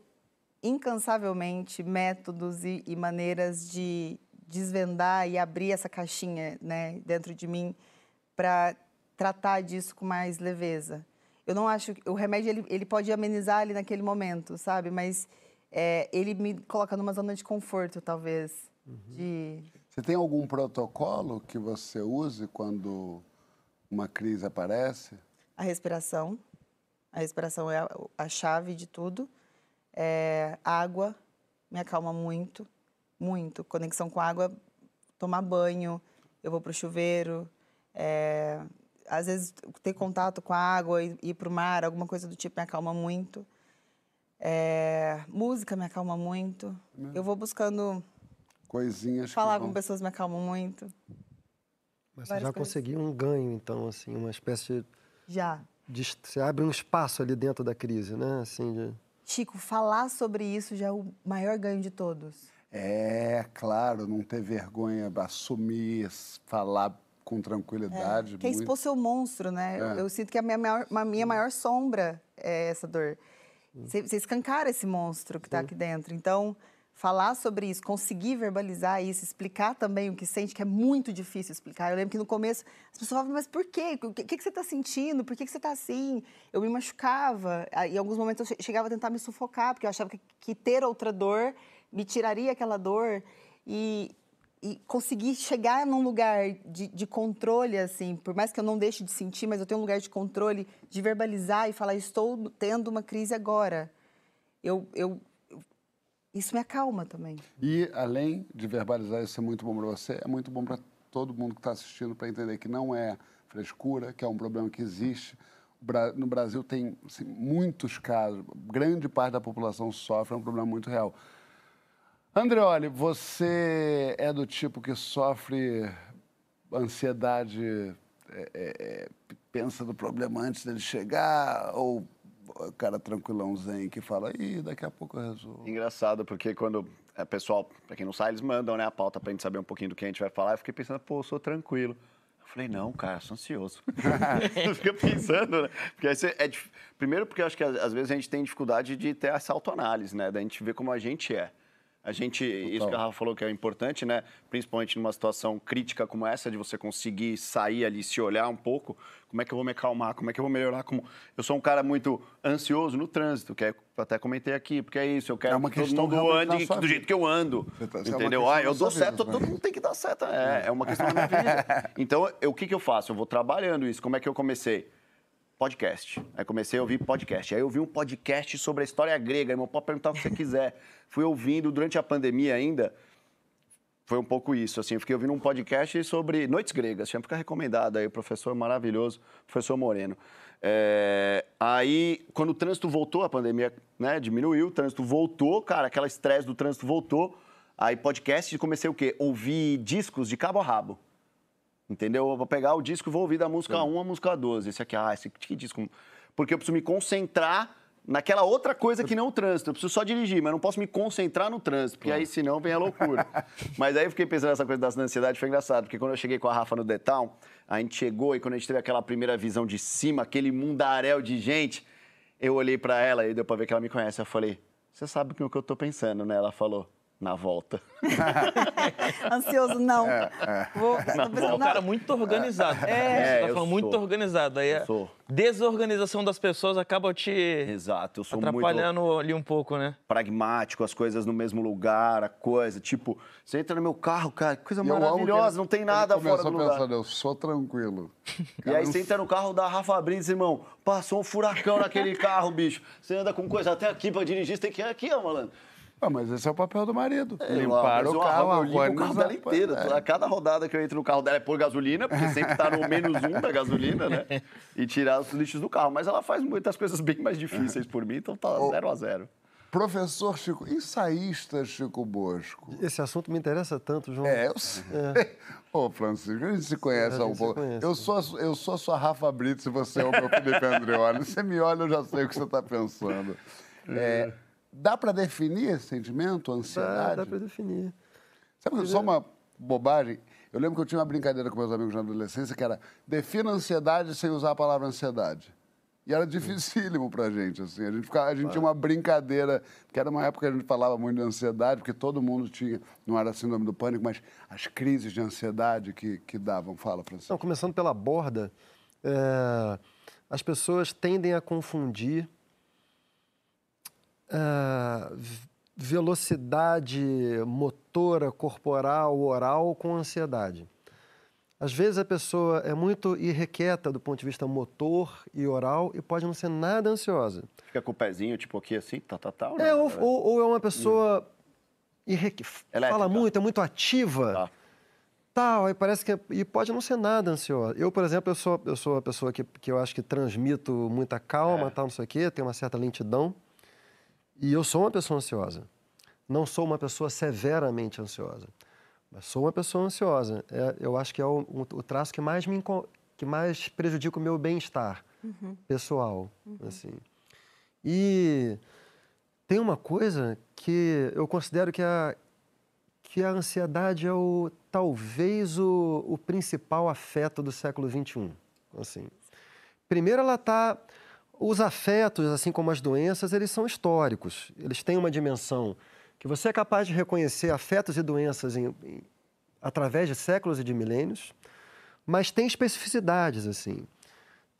incansavelmente métodos e, e maneiras de desvendar e abrir essa caixinha né, dentro de mim para tratar disso com mais leveza. Eu não acho que o remédio ele, ele pode amenizar ali naquele momento, sabe? Mas é, ele me coloca numa zona de conforto, talvez. De Você tem algum protocolo que você use quando uma crise aparece? a respiração. A respiração é a, a chave de tudo. É, água me acalma muito, muito. Conexão com água, tomar banho, eu vou para o chuveiro. é, às vezes, ter contato com a água e ir para o mar, alguma coisa do tipo, me acalma muito. É, música me acalma muito. Eu vou buscando Coisinhas falar que com pessoas me acalma muito. Mas você já coisas. conseguiu um ganho, então, assim, uma espécie Já. de... de- Você abre um espaço ali dentro da crise, né? Assim, de... Chico, falar sobre isso já é o maior ganho de todos. É, claro, não ter vergonha, assumir, falar com tranquilidade. Que é muito- expor seu monstro, né? Eu, É. eu sinto que a minha maior, a minha maior sombra é essa dor. Você você escancara esse monstro que está aqui dentro. Então, falar sobre isso, conseguir verbalizar isso, explicar também o que sente, que é muito difícil explicar. Eu lembro que no começo as pessoas falavam, mas por quê? O que, que você está sentindo? Por que, que você está assim? Eu me machucava. Em alguns momentos eu che- chegava a tentar me sufocar, porque eu achava que, que ter outra dor me tiraria aquela dor. E, e conseguir chegar num lugar de, de controle, assim, por mais que eu não deixe de sentir, mas eu tenho um lugar de controle, de verbalizar e falar, estou tendo uma crise agora. Eu, eu, isso me acalma também. E, além de verbalizar isso é muito bom para você, é muito bom para todo mundo que está assistindo para entender que não é frescura, que é um problema que existe. No Brasil tem assim, muitos casos, grande parte da população sofre, é um problema muito real. Andreoli, você é do tipo que sofre ansiedade, é, é, é, pensa no problema antes dele chegar, ou o cara tranquilão zen que fala, ih, daqui a pouco eu resolvo. Engraçado, porque quando é pessoal, pra quem não sabe, eles mandam né, a pauta pra gente saber um pouquinho do que a gente vai falar. Eu fiquei pensando, pô, eu sou tranquilo. Eu falei, não, cara, sou ansioso. eu fiquei pensando, né? Porque aí você é Primeiro, porque eu acho que às vezes a gente tem dificuldade de ter essa autoanálise, né? Da gente ver como a gente é. A gente, isso que a Rafa falou que é importante, né? Principalmente numa situação crítica como essa, de você conseguir sair ali, se olhar um pouco. Como é que eu vou me acalmar? Como é que eu vou melhorar? Como... Eu sou um cara muito ansioso no trânsito, que é, até comentei aqui, porque é isso, eu quero É uma que todo mundo ande do vida. jeito que eu ando. Tá- é entendeu? questão Ah, eu dou vida certo, também. todo mundo tem que dar certo. É, é uma questão da minha vida. Então, eu- o que, que eu faço? Eu vou trabalhando isso. Como é que eu comecei? Podcast. Aí comecei a ouvir podcast. Aí eu vi um podcast sobre a história grega. Meu pode perguntar o que você quiser. Fui ouvindo durante a pandemia ainda. Foi um pouco isso, assim. Eu fiquei ouvindo um podcast sobre noites gregas. Tinha que ficar recomendado aí, o professor maravilhoso, professor Moreno. É, Aí, quando o trânsito voltou, a pandemia né, diminuiu, o trânsito voltou, cara, aquela estresse do trânsito voltou. Aí, podcast, comecei o quê? Ouvir discos de cabo a rabo. Entendeu? Eu vou pegar o disco e vou ouvir da música 1 à música 12. Esse aqui, ah, esse que disco. Porque eu preciso me concentrar naquela outra coisa que não o trânsito. Eu preciso só dirigir, mas não posso me concentrar no trânsito, porque aí senão vem a loucura. mas aí eu fiquei pensando nessa coisa da ansiedade, foi engraçado, porque quando eu cheguei com a Rafa no Town, a gente chegou e quando a gente teve aquela primeira visão de cima, aquele mundaréu de gente, eu olhei pra ela e deu pra ver que ela me conhece. Eu falei, você sabe o que eu tô pensando, né? Ela falou, na volta. Ansioso, não. Vou, tô Não, pensando, o cara é muito organizado. É, Você tá eu falando muito sou. organizado. Aí Eu a sou. desorganização das pessoas acaba te Exato, eu sou muito atrapalhando ali um pouco, né? pragmático, as coisas no mesmo lugar, a coisa. Tipo, você entra no meu carro, cara, que coisa E eu maravilhosa, não tem nada fora do lugar. pensando, eu sou tranquilo. E aí você entra no carro da Rafa Brits, irmão, passou um furacão naquele carro, bicho. Você anda com coisa até aqui pra dirigir, você tem que ir aqui, ó, malandro. Ah, mas esse é o papel do marido. É, Limpar o eu carro, arrumo, eu limpo o carro dela inteiro. É. A cada rodada que eu entro no carro dela é pôr gasolina, porque sempre tá no menos um da gasolina, né? E tirar os lixos do carro. Mas ela faz muitas coisas bem mais difíceis por mim, então tá zero a zero. Professor Chico, ensaísta Chico Bosco. Esse assunto me interessa tanto, João. É, eu sei. Ô, Francisco, a gente se conhece É, há um pouco. conhece, eu, né? sou eu sou a sua Rafa Brito, se você é o meu Felipe Andreoli. Você me olha, eu já sei o que você está pensando. É, dá para definir esse sentimento, a Dá, ansiedade? dá para definir. Sabe só uma bobagem? Eu lembro que eu tinha uma brincadeira com meus amigos na adolescência que era defina ansiedade sem usar a palavra ansiedade. E era dificílimo pra gente, assim. A gente, ficava, a gente tinha uma brincadeira, que era uma época que a gente falava muito de ansiedade, porque todo mundo tinha, não era síndrome do pânico, mas as crises de ansiedade que, que davam. Fala, Francisco. Não, começando pela borda, é, as pessoas tendem a confundir é, v- velocidade motora, corporal, oral com ansiedade. Às vezes a pessoa é muito irrequieta do ponto de vista motor e oral e pode não ser nada ansiosa. Fica com o pezinho, tipo, aqui assim, tá, tá, tá. ou É, ou, ou- ou é uma pessoa irrequi... fala muito, é muito ativa Tá. tal, aí parece que... E pode não ser nada ansiosa. Eu, por exemplo, eu sou, eu sou uma pessoa que, que eu acho que transmito muita calma, É. tal, não sei o quê, tenho uma certa lentidão. E eu sou uma pessoa ansiosa. Não sou uma pessoa severamente ansiosa. Mas sou uma pessoa ansiosa. É, eu acho que é o, o- traço que mais me que mais prejudica o meu bem-estar pessoal, assim. E tem uma coisa que eu considero que é, que a ansiedade é o talvez o, o principal afeto do século XXI. Assim, primeiro, ela está os afetos, assim como as doenças, eles são históricos. Eles têm uma dimensão que você é capaz de reconhecer afetos e doenças em, em, através de séculos e de milênios, mas tem especificidades assim.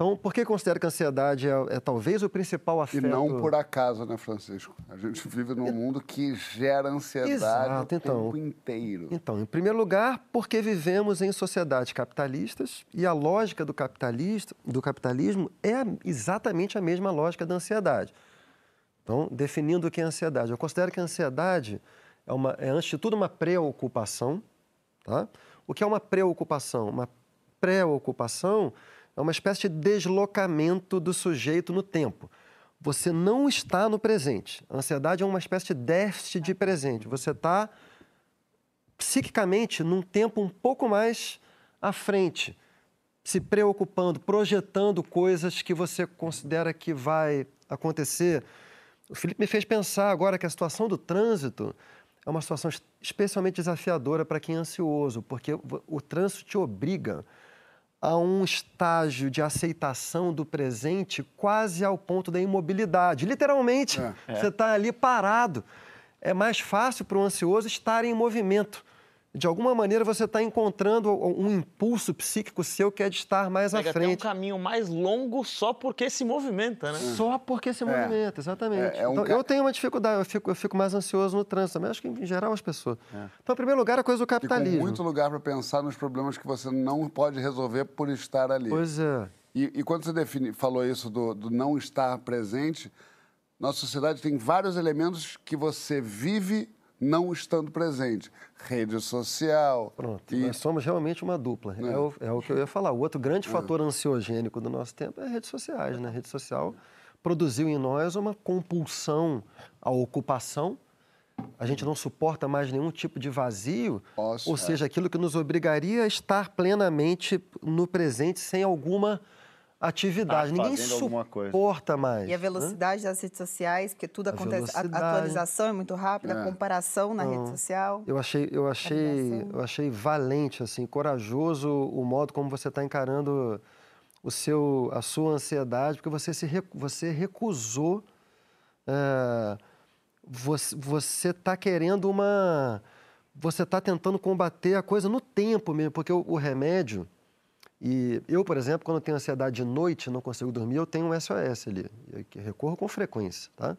Então, por que considero que a ansiedade é, é, talvez o principal afeto? E não por acaso, né, Francisco? A gente vive num mundo que gera ansiedade Exato, então, o tempo inteiro. Então, em primeiro lugar, porque vivemos em sociedades capitalistas e a lógica do, capitalista, do capitalismo é exatamente a mesma lógica da ansiedade. Então, definindo o que é ansiedade, eu considero que a ansiedade é, uma, é antes de tudo, uma preocupação. Tá? O que é uma preocupação? Uma preocupação é uma espécie de deslocamento do sujeito no tempo. Você não está no presente. A ansiedade é uma espécie de déficit de presente. Você está psiquicamente num tempo um pouco mais à frente, se preocupando, projetando coisas que você considera que vai acontecer. O Felipe me fez pensar agora que a situação do trânsito é uma situação especialmente desafiadora para quem é ansioso, porque o trânsito te obriga a um estágio de aceitação do presente quase ao ponto da imobilidade. Literalmente, é. você está ali parado. É mais fácil para o ansioso estar em movimento de alguma maneira você está encontrando um impulso psíquico seu que é de estar mais Pega à frente. Tem um caminho mais longo só porque se movimenta, né? Só porque se é. movimenta, exatamente. É, é um então, ca... Eu tenho uma dificuldade, eu fico, eu fico mais ansioso no trânsito também, acho que em geral as pessoas. É. Então, em primeiro lugar, a coisa do capitalismo. Com muito lugar para pensar nos problemas que você não pode resolver por estar ali. Pois é. E, e quando você define, falou isso do, do não estar presente, nossa sociedade tem vários elementos que você vive não estando presente. Rede social. Pronto, e... nós somos realmente uma dupla. É. é, o, é. o, que eu ia falar. O outro grande é. fator ansiogênico do nosso tempo é redes sociais. Né? A rede social produziu em nós uma compulsão à ocupação. A gente não suporta mais nenhum tipo de vazio, Posso, ou seja, aquilo que nos obrigaria a estar plenamente no presente sem alguma atividade. Tá Ninguém suporta mais. E a velocidade né? das redes sociais, porque tudo a acontece, a atualização é muito rápida, é. a comparação na rede social. Eu achei, eu achei, eu achei valente, assim, corajoso o modo como você está encarando o seu, a sua ansiedade, porque você se você recusou, é, você está querendo uma, você está tentando combater a coisa no tempo mesmo, porque o, o remédio e eu, por exemplo, quando tenho ansiedade de noite, não consigo dormir, eu tenho um SOS ali, que recorro com frequência, tá?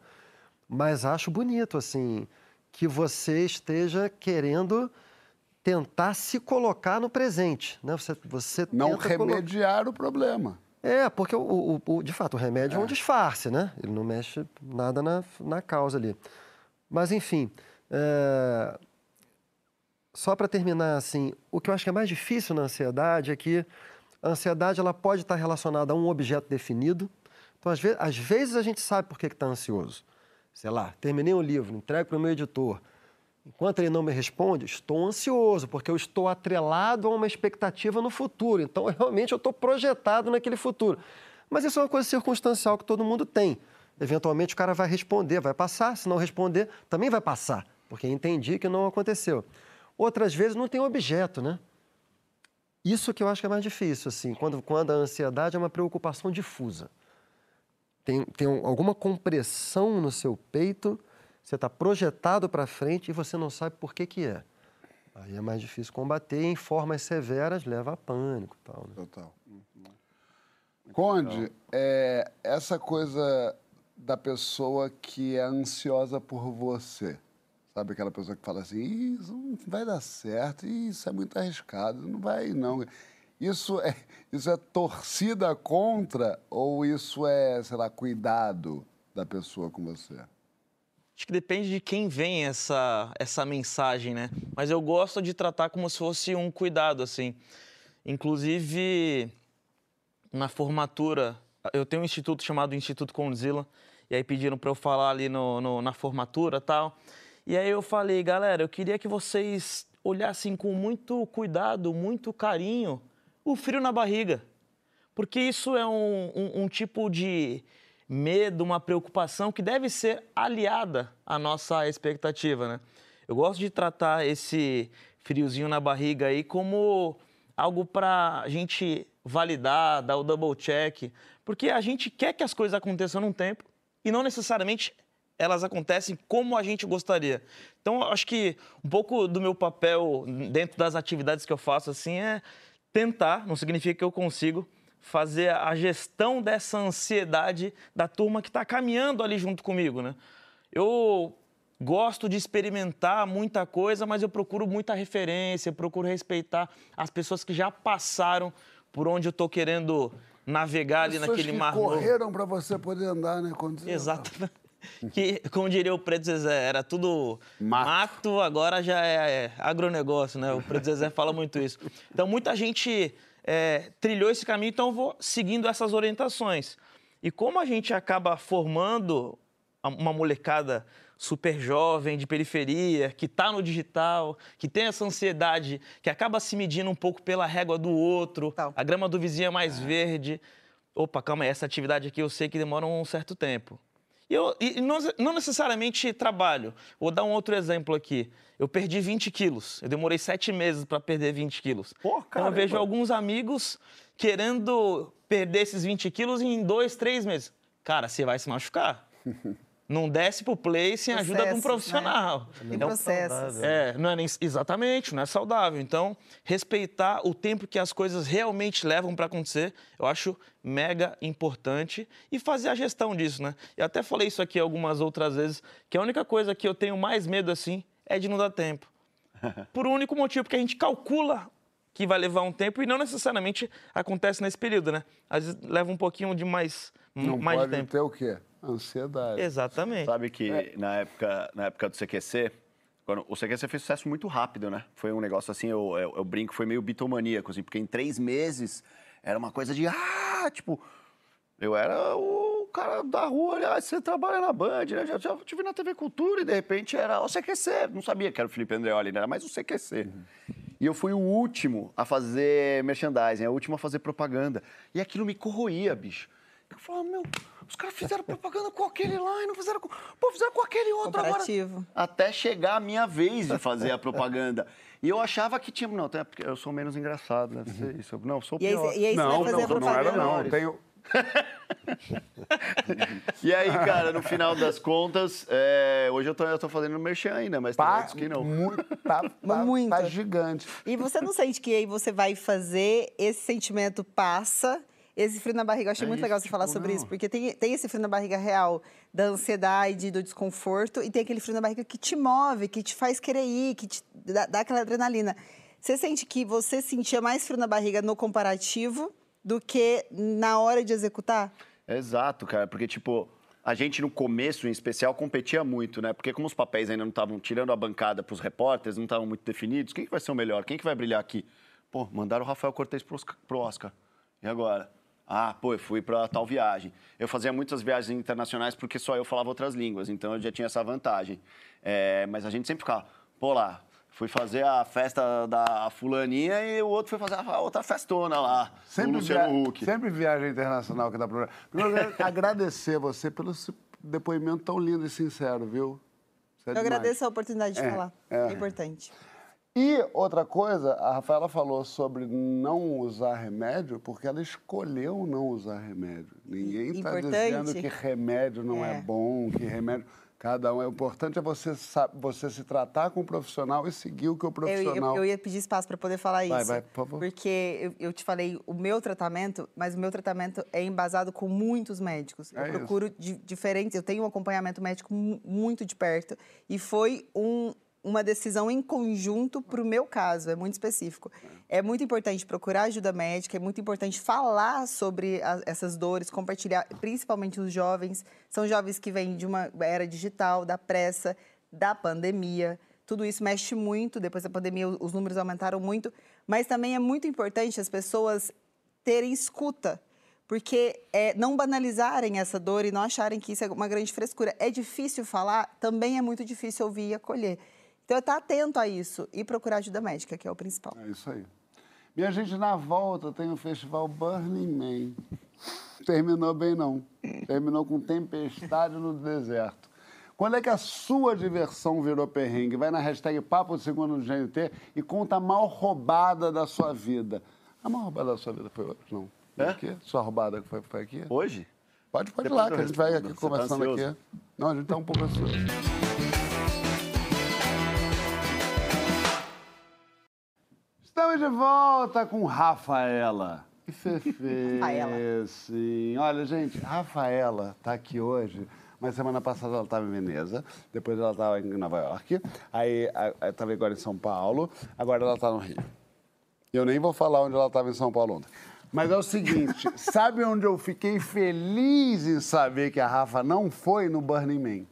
Mas acho bonito, assim, que você esteja querendo tentar se colocar no presente, né? Você, você não remediar o problema. É, porque, o, o, o, de fato, o remédio é. é um disfarce, né? Ele não mexe nada na, na causa ali. Mas, enfim, é... só para terminar, assim, o que eu acho que é mais difícil na ansiedade é que a ansiedade ela pode estar relacionada a um objeto definido. Então, às vezes, às vezes a gente sabe por que está ansioso. Sei lá, terminei um livro, entrego para o meu editor. Enquanto ele não me responde, estou ansioso, porque eu estou atrelado a uma expectativa no futuro. Então, realmente, eu estou projetado naquele futuro. Mas isso é uma coisa circunstancial que todo mundo tem. Eventualmente, o cara vai responder, vai passar. Se não responder, também vai passar, porque entendi que não aconteceu. Outras vezes, não tem objeto, né? Isso que eu acho que é mais difícil, assim, quando, quando a ansiedade é uma preocupação difusa. Tem, tem alguma compressão no seu peito, você está projetado para frente e você não sabe por que, que é. Aí é mais difícil combater em formas severas leva a pânico e tal. Né? Total. Conde, é, essa coisa da pessoa que é ansiosa por você, Sabe aquela pessoa que fala assim, isso não vai dar certo, isso é muito arriscado, não vai não. Isso é, isso é torcida contra ou isso é, sei lá, cuidado da pessoa com você? Acho que depende de quem vem essa, essa mensagem, né? Mas eu gosto de tratar como se fosse um cuidado, assim. Inclusive, na formatura, eu tenho um instituto chamado Instituto Condzilla, e aí pediram para eu falar ali no, no, na formatura tal. E aí eu falei, galera, eu queria que vocês olhassem com muito cuidado, muito carinho, o frio na barriga. Porque isso é um, um, um tipo de medo, uma preocupação que deve ser aliada à nossa expectativa, né? Eu gosto de tratar esse friozinho na barriga aí como algo para a gente validar, dar o double check, porque a gente quer que as coisas aconteçam num tempo e não necessariamente elas acontecem como a gente gostaria. Então, acho que um pouco do meu papel dentro das atividades que eu faço assim é tentar, não significa que eu consigo fazer a gestão dessa ansiedade da turma que está caminhando ali junto comigo, né? Eu gosto de experimentar muita coisa, mas eu procuro muita referência, eu procuro respeitar as pessoas que já passaram por onde eu estou querendo navegar ali Pessoas naquele que mar correram para você poder andar, né? Quando Exatamente. Que, como diria o Preto Zezé, era tudo Mato. mato, agora já é, é agronegócio, né? O Preto Zezé fala muito isso. Então, muita gente é, trilhou esse caminho, então eu vou seguindo essas orientações. E como a gente acaba formando uma molecada super jovem, de periferia, que está no digital, que tem essa ansiedade, que acaba se medindo um pouco pela régua do outro, Tal. a grama do vizinho é mais verde. Opa, calma aí, essa atividade aqui eu sei que demora um certo tempo. E, eu, e não, não necessariamente trabalho. Vou dar um outro exemplo aqui. Eu perdi 20 quilos. Eu demorei sete meses para perder 20 quilos. Pô, então eu vejo alguns amigos querendo perder esses 20 quilos em dois, três meses. Cara, você vai se machucar. Não desce pro play sem a ajuda de um né? profissional. Tem Então, processos. é, não é nem, exatamente, não é saudável. Então, respeitar o tempo que as coisas realmente levam para acontecer, eu acho mega importante e fazer a gestão disso, né? Eu até falei isso aqui algumas outras vezes, que a única coisa que eu tenho mais medo assim é de não dar tempo. Por um único motivo, porque a gente calcula que vai levar um tempo e não necessariamente acontece nesse período, né? Às vezes leva um pouquinho de mais, Não mais de pode tempo. ter o quê? Ansiedade. Exatamente. Sabe que na, época, na época do CQC, quando, o CQC fez sucesso muito rápido, né? Foi um negócio assim, eu, eu, eu brinco, foi meio bitomaníaco, assim, porque em três meses era uma coisa de, ah, tipo, eu era o cara da rua, aliás, você trabalha na Band, né? Já, já te vi na TV Cultura e de repente era o CQC. Não sabia que era o Felipe Andreoli, né? Era mais o CQC. E eu fui o último a fazer merchandising, o último a fazer propaganda. E aquilo me corroía, bicho. Eu falava, meu, os caras fizeram propaganda com aquele lá e não fizeram com. Pô, fizeram com aquele outro agora. Até chegar a minha vez de fazer a propaganda. E eu achava que tinha. Não, até porque eu sou menos engraçado, deve ser isso. Não, eu sou E aí, pior. e aí você Não, vai fazer não, a não era não. Tenho... E aí, cara, no final das contas, é, hoje eu tô, eu tô fazendo merchan ainda, mas tem Pá, outros que não. Muito, tá, tá, Muito. tá gigante. E você não sente que aí você vai fazer, esse sentimento passa, esse frio na barriga. Eu achei É muito isso, legal você tipo, falar sobre não. isso, porque tem, tem esse frio na barriga real da ansiedade, do desconforto, e tem aquele frio na barriga que te move, que te faz querer ir, que te dá, dá aquela adrenalina. Você sente que você sentia mais frio na barriga no comparativo do que na hora de executar? Exato, cara, porque, tipo, a gente no começo, em especial, competia muito, né? Porque como os papéis ainda não estavam tirando a bancada pros repórteres, não estavam muito definidos, quem que vai ser o melhor? Quem que vai brilhar aqui? Pô, mandaram o Rafael Cortez. Pro Oscar. E agora? Ah, pô, eu fui pra tal viagem. Eu fazia muitas viagens internacionais porque só eu falava outras línguas, então eu já tinha essa vantagem. É, mas a gente sempre ficava, pô lá, fui fazer a festa da fulaninha e o outro foi fazer a outra festona lá, o Sempre, Luciano. Huck. Sempre viagem internacional que dá problema. Primeiro, eu quero agradecer você pelo depoimento tão lindo e sincero, viu? É Eu demais. agradeço a oportunidade de É, falar. é. É importante. E outra coisa, a Rafaela falou sobre não usar remédio, porque ela escolheu não usar remédio. Ninguém está dizendo que remédio não é. É. bom, que remédio. Cada um é o importante é você você se tratar com o profissional e seguir o que o Eu, profissional. eu, eu ia pedir espaço para poder falar isso. Vai, vai, por favor. Porque eu, eu te falei o meu tratamento, mas o meu tratamento é embasado com muitos médicos. É eu procuro di- diferentes, eu tenho um acompanhamento médico mu- muito de perto. E foi um- uma decisão em conjunto para o meu caso, é muito específico. É muito importante procurar ajuda médica, é muito importante falar sobre a- essas dores, compartilhar, principalmente os jovens. São jovens que vêm de uma era digital, da pressa, da pandemia. Tudo isso mexe muito. Depois da pandemia, os números aumentaram muito. Mas também é muito importante as pessoas terem escuta. Porque é, não banalizarem essa dor e não acharem que isso é uma grande frescura. É difícil falar, também é muito difícil ouvir e acolher. Então, estar atento a isso e procurar ajuda médica, que é o principal. É isso aí. Minha gente, na volta tem o festival Burning Man. Terminou bem, não. Terminou com tempestade no deserto. Quando é que a sua diversão virou perrengue? Vai na hashtag Papo de Segundo no GNT e conta a maior roubada da sua vida. A maior roubada da sua vida foi hoje? Não. É? aqui? Sua roubada foi, foi aqui? Hoje? Pode, pode ir lá, que a gente vai aqui Você tá conversando ansioso? aqui. Não, a gente tá um pouco ansioso. Estamos de volta com Rafaela. Que você fez? Rafaela. Sim. Olha, gente, Rafaela tá aqui hoje, mas semana passada ela estava em Veneza, depois ela estava em Nova York, aí estava agora em São Paulo, agora ela está no Rio. Eu nem vou falar onde ela estava em São Paulo ontem. Mas é o seguinte, sabe onde eu fiquei feliz em saber que a Rafa não foi no Burning Man?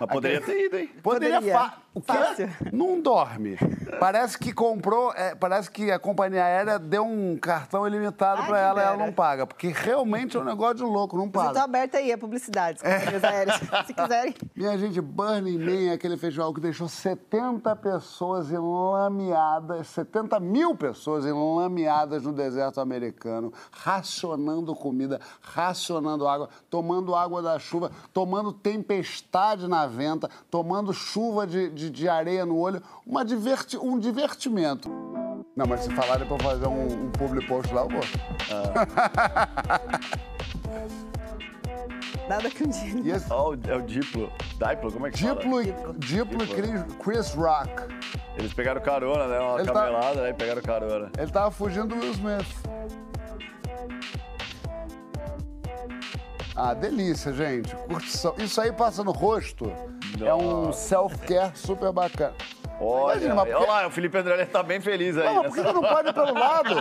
Mas poderia ter ido, hein? Poderia. Poderia. fa- O quê? Fácil. Não dorme. Parece que comprou, é, parece que a companhia aérea deu um cartão ilimitado pra que ela e ela não paga. Porque realmente é um negócio de louco, não paga. aberta aí a publicidade, as companhias aéreas, se quiserem. Minha gente, Burning Man é aquele festival que deixou 70 pessoas enlameadas, 70 mil pessoas enlameadas no deserto americano, racionando comida, racionando água, tomando água da chuva, tomando tempestade na venta, tomando chuva de, de, de areia no olho. Uma diverti um divertimento. Não, mas se falarem pra fazer um, um public post lá, eu vou. Nada que um dia. E esse Ó, o- é o Diplo. Diplo, como é que Diplo, e- fala? Diplo e Chris, Rock. Eles pegaram carona, né? Uma Ele tá- camelada, né? E pegaram carona. Ele tava fugindo do Will Smith. Ah, delícia, gente. Curtição. Isso aí passa no rosto. É um self-care super bacana. Olha, Imagina, mas olha porque- lá, o Felipe André tá bem feliz aí. Não, mas né? por que que não pode ir pelo lado?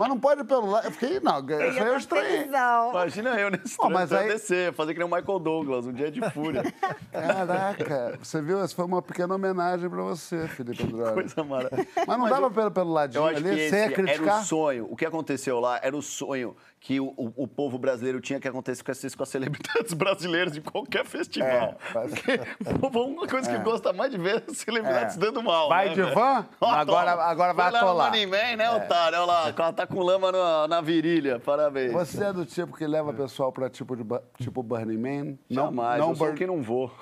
Mas não pode ir pelo lado. Eu fiquei, não, isso aí eu estranhei. Imagina eu nesse Pô, mas eu aí- descer, fazer que nem o Michael Douglas, um dia de fúria. Caraca, você viu? Essa foi uma pequena homenagem pra você, Felipe Andrade. Coisa maravilhosa. Mas não dava pelo, pelo ladinho Eu acho que ali? esse Você ia era criticar? o sonho. O que aconteceu lá era o sonho que o, o- o povo brasileiro tinha que acontecer com as, com as celebridades brasileiras de qualquer festival. É, mas- Porque o uma coisa que gosta mais de ver é celebridades É. dando mal. Vai né, de velho? van? Ó, Agora- agora vai lá atolar. Money Man, né, otário? Olha lá, ela tá com lama na, na virilha. Parabéns. Você é do tipo que leva pessoal pra tipo, de, tipo Burning Man? Jamais, não eu sou Burn- quem não vou.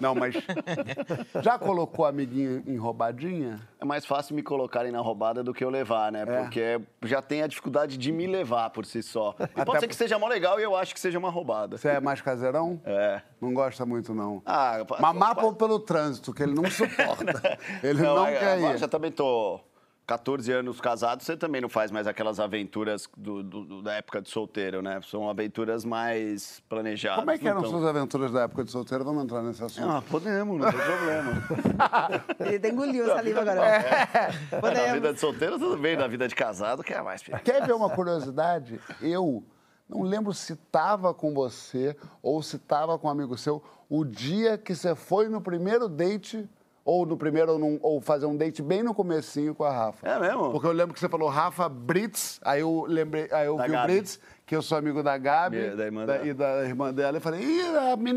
Não, mas. Já colocou amiguinho em roubadinha? É mais fácil me colocarem na roubada do que eu levar, né? Porque já tem a dificuldade de me levar por si só. E pode ser que seja mó legal e eu acho que seja uma roubada. Você é mais caseirão? É. Não gosta muito, não. Ah, Mamar pelo trânsito, que ele não suporta. ele não, a- quer agora ir. já também tô 14 anos casado, você também não faz mais aquelas aventuras do- do- do- da época de solteiro, né? São aventuras mais planejadas. Como é que eram Então- suas aventuras da época de solteiro? Vamos entrar nesse assunto. Ah, podemos, não tem problema. Ele até engoliu a saliva agora. É. Na vida de solteiro, tudo bem. Na vida de casado, que é mais. filho. Quer ver uma curiosidade? Eu não lembro se estava com você ou se estava com um amigo seu o dia que você foi no primeiro date ou no primeiro ou, num- ou fazer um date bem no comecinho com a Rafa. É mesmo? Porque eu lembro que você falou Rafa Brits, aí eu lembrei, aí eu Da vi o Gabi. Brits, que eu sou amigo da Gabi Minha- da irmã da- e da irmã dela, e falei, ih,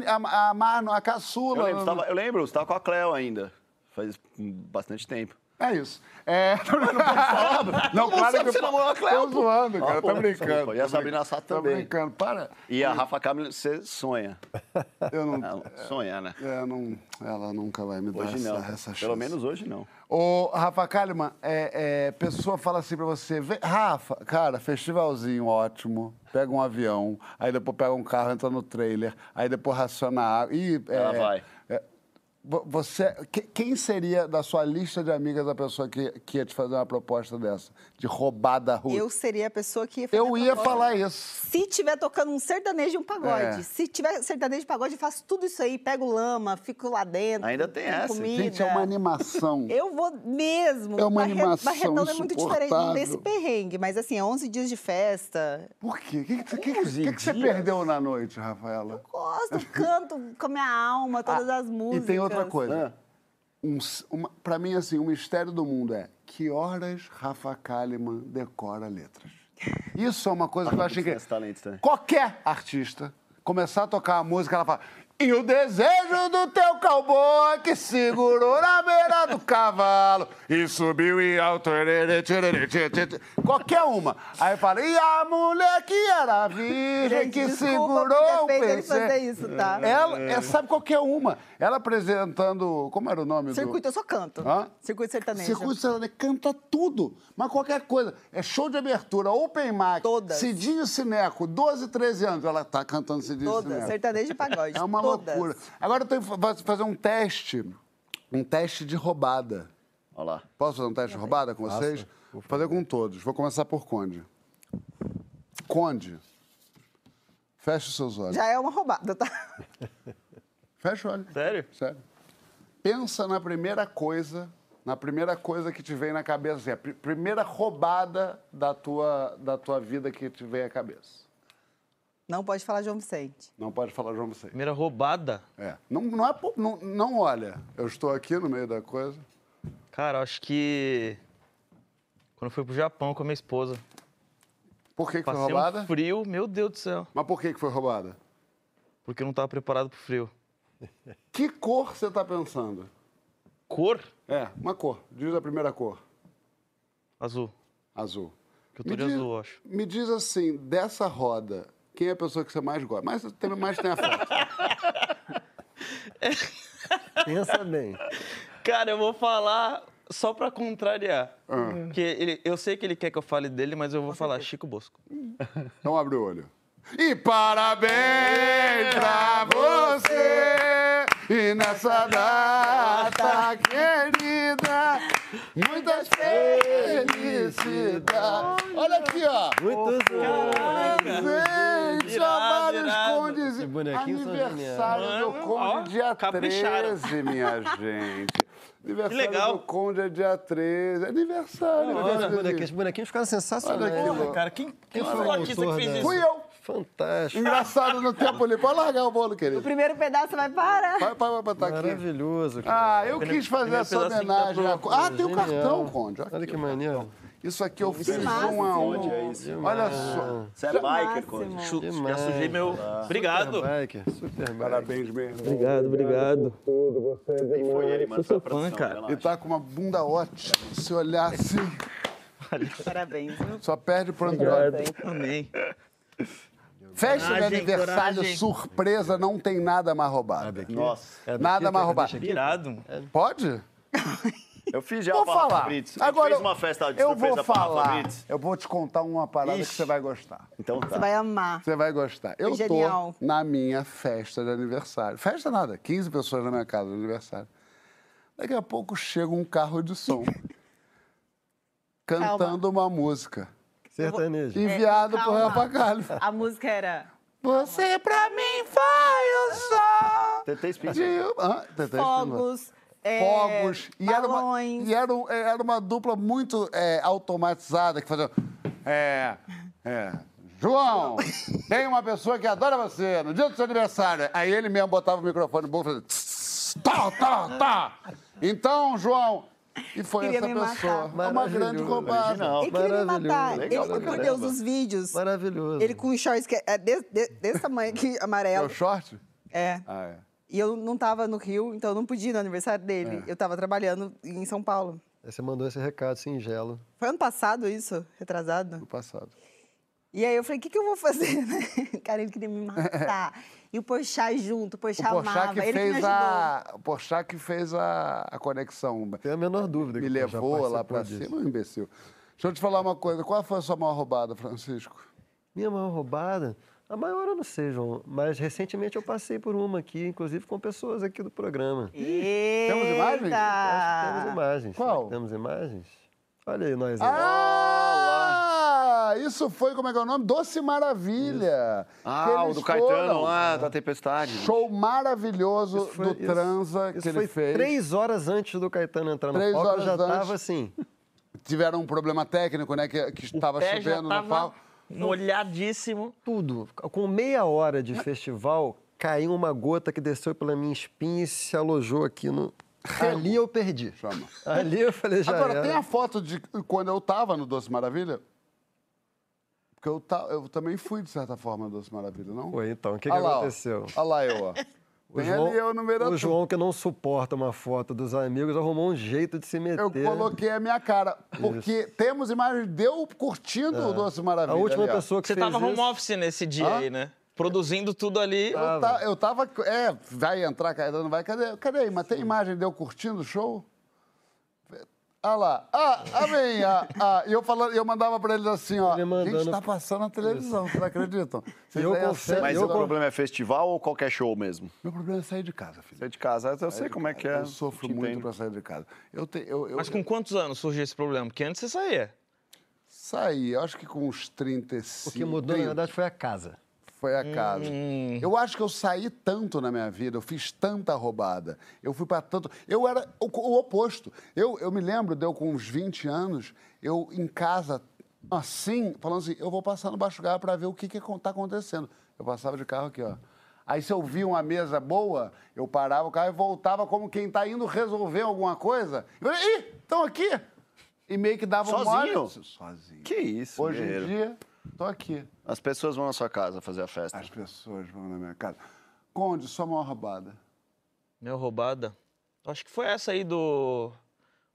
a, a, a Marno, a caçula. Eu lembro, você tava, eu lembro, você tava com a Cleo ainda. Faz bastante tempo. É isso. É... Não, Todo mundo sabe que você namorou a Cleo, Tô zoando, cara, Ah, tô pô, brincando. E a tô Sabrina brin- Sato Tô também. brincando, para. E a Rafa Camilo, você sonha. Eu não... Não, sonha, né? É, não, ela nunca vai me dar Hoje essa, não. essa chance. Pelo menos hoje não. Ô, Rafa Kalimann, é, é, pessoa fala assim pra você, "Vem- Rafa, cara, festivalzinho ótimo, pega um avião, aí depois pega um carro, entra no trailer, aí depois raciona água. E, é, Ela vai. Vo- você, que- quem seria da sua lista de amigas a pessoa que, que ia te fazer uma proposta dessa? De roubada rua? Eu seria a pessoa que ia fazer Eu ia proposta. falar isso. Se tiver tocando um sertanejo e um pagode. É. Se tiver sertanejo e pagode, eu faço tudo isso aí. Pego lama, fico lá dentro. Ainda tem essa. Comida. Gente, é uma animação. Eu vou mesmo. É uma Barre- animação Barretão é muito diferente desse perrengue. Mas assim, é 11 dias de festa. Por quê? O que, que, que, que, que você perdeu na noite, Rafaela? Gosto, canto com a minha alma, todas as Ah, E músicas. Outra coisa. Ah. Um, pra mim, assim, o mistério do mundo é que horas Rafa Kalimann decora letras. Isso é uma coisa que eu achei que... Também. Qualquer artista começar a tocar a música, ela fala... E o desejo do teu cowboy que segurou na beira do cavalo e subiu em alto. Qualquer uma. Aí fala, e a mulher que era virgem Gente, que desculpa segurou o ter feito ele fazer PC. isso, tá? Ela, é, sabe qualquer uma. Ela apresentando. Como era o nome Circuito, do. eu só canto. Hã? Circuito sertanejo. Circuito sertanejo, canta tudo, mas qualquer coisa. É show de abertura, open mic, Todas. Cidinho Cineco, 12, 13 anos, ela tá cantando Cidinho Todas, Cineco. sertanejo e pagode. É uma todas. Loucura. Agora eu tenho que fa- fazer um teste, um teste de roubada. Olha lá. Posso fazer um teste de roubada com vocês? Vou fazer com todos. Vou começar por Conde. Conde, feche os seus olhos. Já é uma roubada, tá? Fecha o olho. Sério? Sério. Pensa na primeira coisa, na primeira coisa que te vem na cabeça, assim, a pri- primeira roubada da tua, da tua vida que te vem à cabeça. Não pode falar João Vicente. Não pode falar João Vicente. Primeira roubada. É. Não, não, é, não, não olha, eu estou aqui no meio da coisa. Cara, acho que. Quando eu fui pro Japão com a minha esposa. Por que, que foi roubada? um frio, meu Deus do céu. Mas por que, que foi roubada? Porque eu não tava preparado pro frio. Que cor você está pensando? Cor? É, uma cor. Diz a primeira cor. Azul. Azul. Que eu tô Me de diz- azul, acho. Me diz assim, dessa roda, quem é a pessoa que você mais gosta? Mais, tem, mais tem a foto. Pensa bem. Cara, eu vou falar só pra contrariar. Ah. Porque ele, eu sei que ele quer que eu fale dele, mas eu vou falar Chico Bosco. Então abre o olho. E parabéns pra você! E nessa data querida, muitas felicidades. Olha aqui, ó. Muitos Gente, ó, Irado, vários irado. condes. Esses Aniversário do. Conde, dia capricharam. 13, minha gente. Aniversário legal. do Conde é dia 13. Aniversário. Olha, dia os bonequinhos, 13. os bonequinhos ficaram sensacionais. Olha aqui, ó. Cara, quem, quem Olha foi o o artista que autor fez da- isso? Fui eu. Fantástico. Engraçado no tempo ali. Pode largar o bolo, O querido. primeiro pedaço vai para. Vai, vai, vai botar aqui. Maravilhoso. cara. Ah, eu Primeiro- quis fazer essa que tá homenagem. co- Ah, tem o Genial. cartão, Conde. Olha que maneiro. Isso aqui eu fiz massa, um a um. É? Olha só. Você é biker, Conde. Demais. sujei meu. Obrigado. Superbiker, Superbiker. Parabéns mesmo. Obrigado, obrigado. Quem foi ele, mano? Sou fã, cara. E tá com uma bunda ótima. Se olhar assim, Parabéns. viu? só perde pro Android. Amém. Festa de Coragem, aniversário coragem. surpresa não tem nada mais roubado. Nossa. É Nada quer mais roubado. deixa aqui? Irado. Pode? Eu fiz já Vou falar. Gente Agora fez eu- uma festa de Eu surpresa vou falar. Eu vou te contar uma parada que Ixi. você vai gostar. Então Você tá. vai amar. Você vai gostar. Eu tô genial. na minha festa de aniversário. Festa nada, 15 pessoas na minha casa de aniversário. Daqui a pouco chega um carro de som cantando uma música Sertanejo. enviado por calma. Rafa Kalifa. A música era Você pra mim foi o som Tentei explicar. de... Ah, tentei explicar. fogos, é, fogos. E era uma, e era, um- era uma dupla muito é, automatizada que fazia. É. É. João, tem uma pessoa que adora você no dia do seu aniversário. Aí ele mesmo botava o microfone no bolso e fazia. "Tss, Tá, tá, tá. Então, João. E foi Queria essa pessoa. É uma grande roubada. Original. Ele queria me matar. Legal ele, meu caramba. Deus, os vídeos. Maravilhoso. Ele com shorts que é desse, de- desse tamanho aqui, É amarelo. o short? É. Ah, é. E eu não tava no Rio, então eu não podia ir no aniversário dele. É. Eu tava trabalhando em São Paulo. Aí Você mandou esse recado singelo. Foi ano passado isso, retrasado. No passado. E aí eu falei, o que, que eu vou fazer, né? Cara, ele queria me matar. e o Porchat junto, o O Porchat Porchat amava. que ele que me fez ajudou. a. O Porchat que fez a, a conexão. Tem a menor dúvida. Me que levou lá pra disso. cima, um imbecil. Deixa eu te falar uma coisa. Qual foi a sua maior roubada, Francisco? Minha maior roubada? A maior eu não sei, João. Mas recentemente eu passei por uma aqui, inclusive com pessoas aqui do programa. Temos imagens? Acho que temos Eita! imagens. Qual? Temos imagens? Olha aí nós aí. Ah! Isso foi, como é que é o nome? Doce Maravilha. Que Ah, o do Caetano lá, da Tempestade. Show maravilhoso Isso foi- do isso- Transa Isso que foi ele fez. três horas antes do Caetano entrar no Três palco, eu horas já antes. tava assim. Tiveram um problema técnico, né? Que, que estava chovendo no tava palco. Molhadíssimo. Tudo. Com meia hora de festival, caiu uma gota que desceu pela minha espinha e se alojou aqui no. Ali eu perdi. Chama. Ali eu falei, já Agora, era. tem a foto de quando eu tava no Doce Maravilha? Porque eu, ta- eu também fui, de certa forma, no Doce Maravilha, não? Pô, então, o que, que lá, aconteceu? Olha lá eu, ó. O Tem ali eu no meio da o. João, que não suporta uma foto dos amigos, arrumou um jeito de se meter. Eu coloquei a minha cara, porque temos imagens de eu curtindo o Doce Maravilha. A última ali, pessoa que Você fez tava home isso... office nesse dia Hã? aí, né? Produzindo tudo ali. Eu, ta- eu tava. É, vai entrar, Caetano, não vai. Cadê? Cadê aí? Mas tem imagem de eu curtindo o show? Ah lá. Ah, ah, vem. Ah, ah. E eu, falando, eu mandava pra eles assim, ó. Ele mandando- Gente, tá passando na televisão, vocês acreditam? Vocês Eu confesso- Mas eu o problema é festival ou qualquer show mesmo? Meu problema é sair de casa, filho. É de casa, eu sei como é que é. Eu sofro te muito entendo. pra sair de casa. Eu, te, eu, eu, Mas com quantos anos surgiu esse problema? Porque antes você saía. saí, acho que com uns 35. O que mudou, na 30. verdade, foi a casa. Foi a casa. Eu acho que eu saí tanto na minha vida, eu fiz tanta roubada. Eu fui para tanto. Eu era o, o oposto. Eu, eu me lembro, deu com uns 20 anos, eu em casa, assim, falando assim: eu vou passar no Baixo Gás para ver o que está acontecendo. Eu passava de carro aqui, ó. Aí se eu via uma mesa boa, eu parava o carro e voltava como quem está indo resolver alguma coisa. Eu falei, ih, estão aqui! E meio que dava um Sozinho? mole. Sozinho. Que isso, Hoje em dia, tô aqui. As pessoas vão na sua casa fazer a festa. As pessoas vão na minha casa. Conde, sua maior roubada. Meu roubada. Acho que foi essa aí do,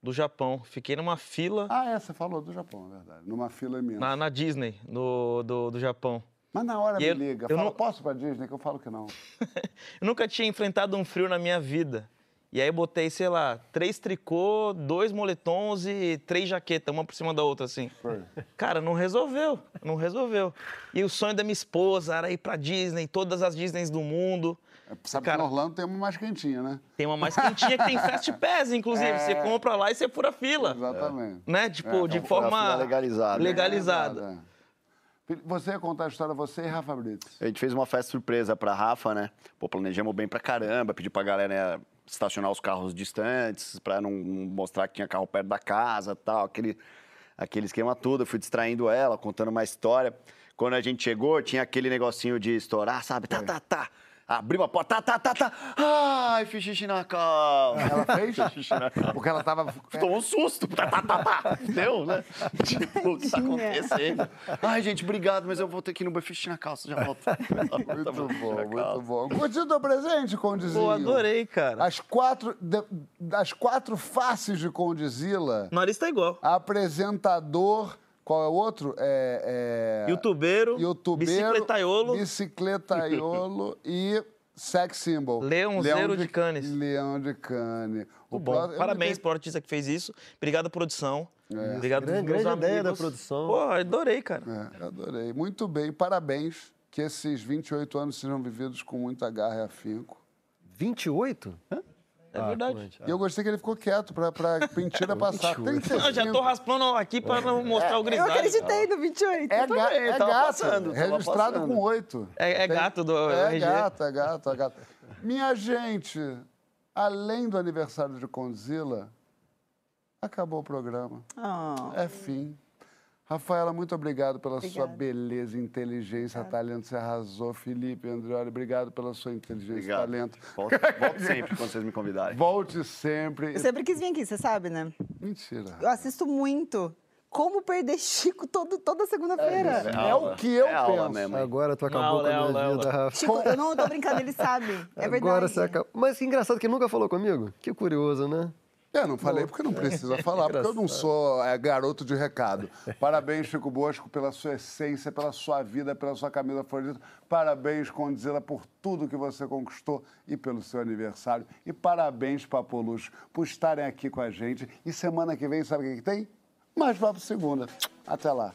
do Japão. Fiquei numa fila Ah, é, você falou do Japão, é verdade. Numa fila imensa. na, na Disney, no, do, do Japão. Mas na hora E me eu- liga. eu Fala, não- posso ir pra Disney? Que eu falo que não. Eu nunca tinha enfrentado um frio na minha vida. E aí botei, sei lá, três tricô, dois moletons e três jaquetas, uma por cima da outra, assim. Foi. Cara, não resolveu, não resolveu. E o sonho da minha esposa era ir pra Disney, todas as Disneys do mundo. É, Sabe Cara- que no Orlando tem uma mais quentinha, né? Tem uma mais quentinha que tem Fast Pass, inclusive. Você compra lá e você fura fila. Exatamente. Né? Tipo, É, de então, forma legalizada. legalizada. É, é. Você ia contar a história, você e Rafa Brits. A gente fez uma festa surpresa pra Rafa, né? Pô, planejamos bem pra caramba, pedi pra galera né, estacionar os carros distantes, não não mostrar que tinha carro perto da casa tal, aquele, aquele esquema todo. Eu fui distraindo ela, contando uma história. Quando a gente chegou, tinha aquele negocinho de estourar, sabe? Tá, tá, tá. Abriu a porta, tá, tá, tá, tá. Ai, fiz xixi na calça. Ela fez? Fiz xixi na calça. Porque ela tava. Tomou um susto. Tá, tá, tá, tá. Deu, né? Tipo, o que tá Tadinha. acontecendo? Ai, gente, obrigado, mas eu vou ter que ir no banheiro fiz xixi na calça, já volto. Muito bom, muito bom. Curtiu teu presente, Condezinho? Pô, adorei, cara. As quatro, de- das quatro faces de Condizila, O nariz tá igual. apresentador, qual é o outro? É, é... Youtubeiro, Youtubeiro, bicicletaiolo. bicicletaiolo e sex symbol. Leãozeiro de Cannes. Leão de Cane. O bom. eu Parabéns pro artista que fez isso. Obrigado, produção. Obrigado Grande- grande ideia da produção. Pô, adorei, cara. É, adorei. Muito bem, parabéns. Que esses 28 anos sejam vividos com muita garra e afinco. 28? É verdade. E eu gostei que ele ficou quieto pra, pra mentira passar. 35. Não, já tô raspando aqui pra não mostrar o Eu grisalho. acreditei no 28. É, Eu ga também, é tava gato, passando, registrado com oito. É- é gato do É RG. gato, é gato, é gato. Minha gente, além do aniversário de Condzilla, acabou o programa. Oh. É fim. Rafaela, muito obrigado pela sua Obrigada. beleza, inteligência, talento. Você arrasou. Felipe, Andrioli, obrigado pela sua inteligência e Obrigado. talento. Volto sempre quando vocês me convidarem. Volte sempre. Eu sempre quis vir aqui, você sabe, né? Mentira. Eu assisto muito. Como perder Chico todo, toda segunda-feira. É o que eu É aula penso. mesmo. Agora tu acabou aula, com a aula, minha aula. vida, Rafa. Chico, eu não tô brincando, ele sabe. É verdade. Agora você acabou. Mas que engraçado que nunca falou comigo. Que curioso, né? Eu não falei porque não precisa falar, porque eu não sou é, garoto de recado. Parabéns, Chico Bosco, pela sua essência, pela sua vida, pela sua camisa favorita. Parabéns, Condzilla, por tudo que você conquistou e pelo seu aniversário. E parabéns, Papolucho, por estarem aqui com a gente. E semana que vem, sabe o que, que tem? Mais Papo Segunda. Até lá.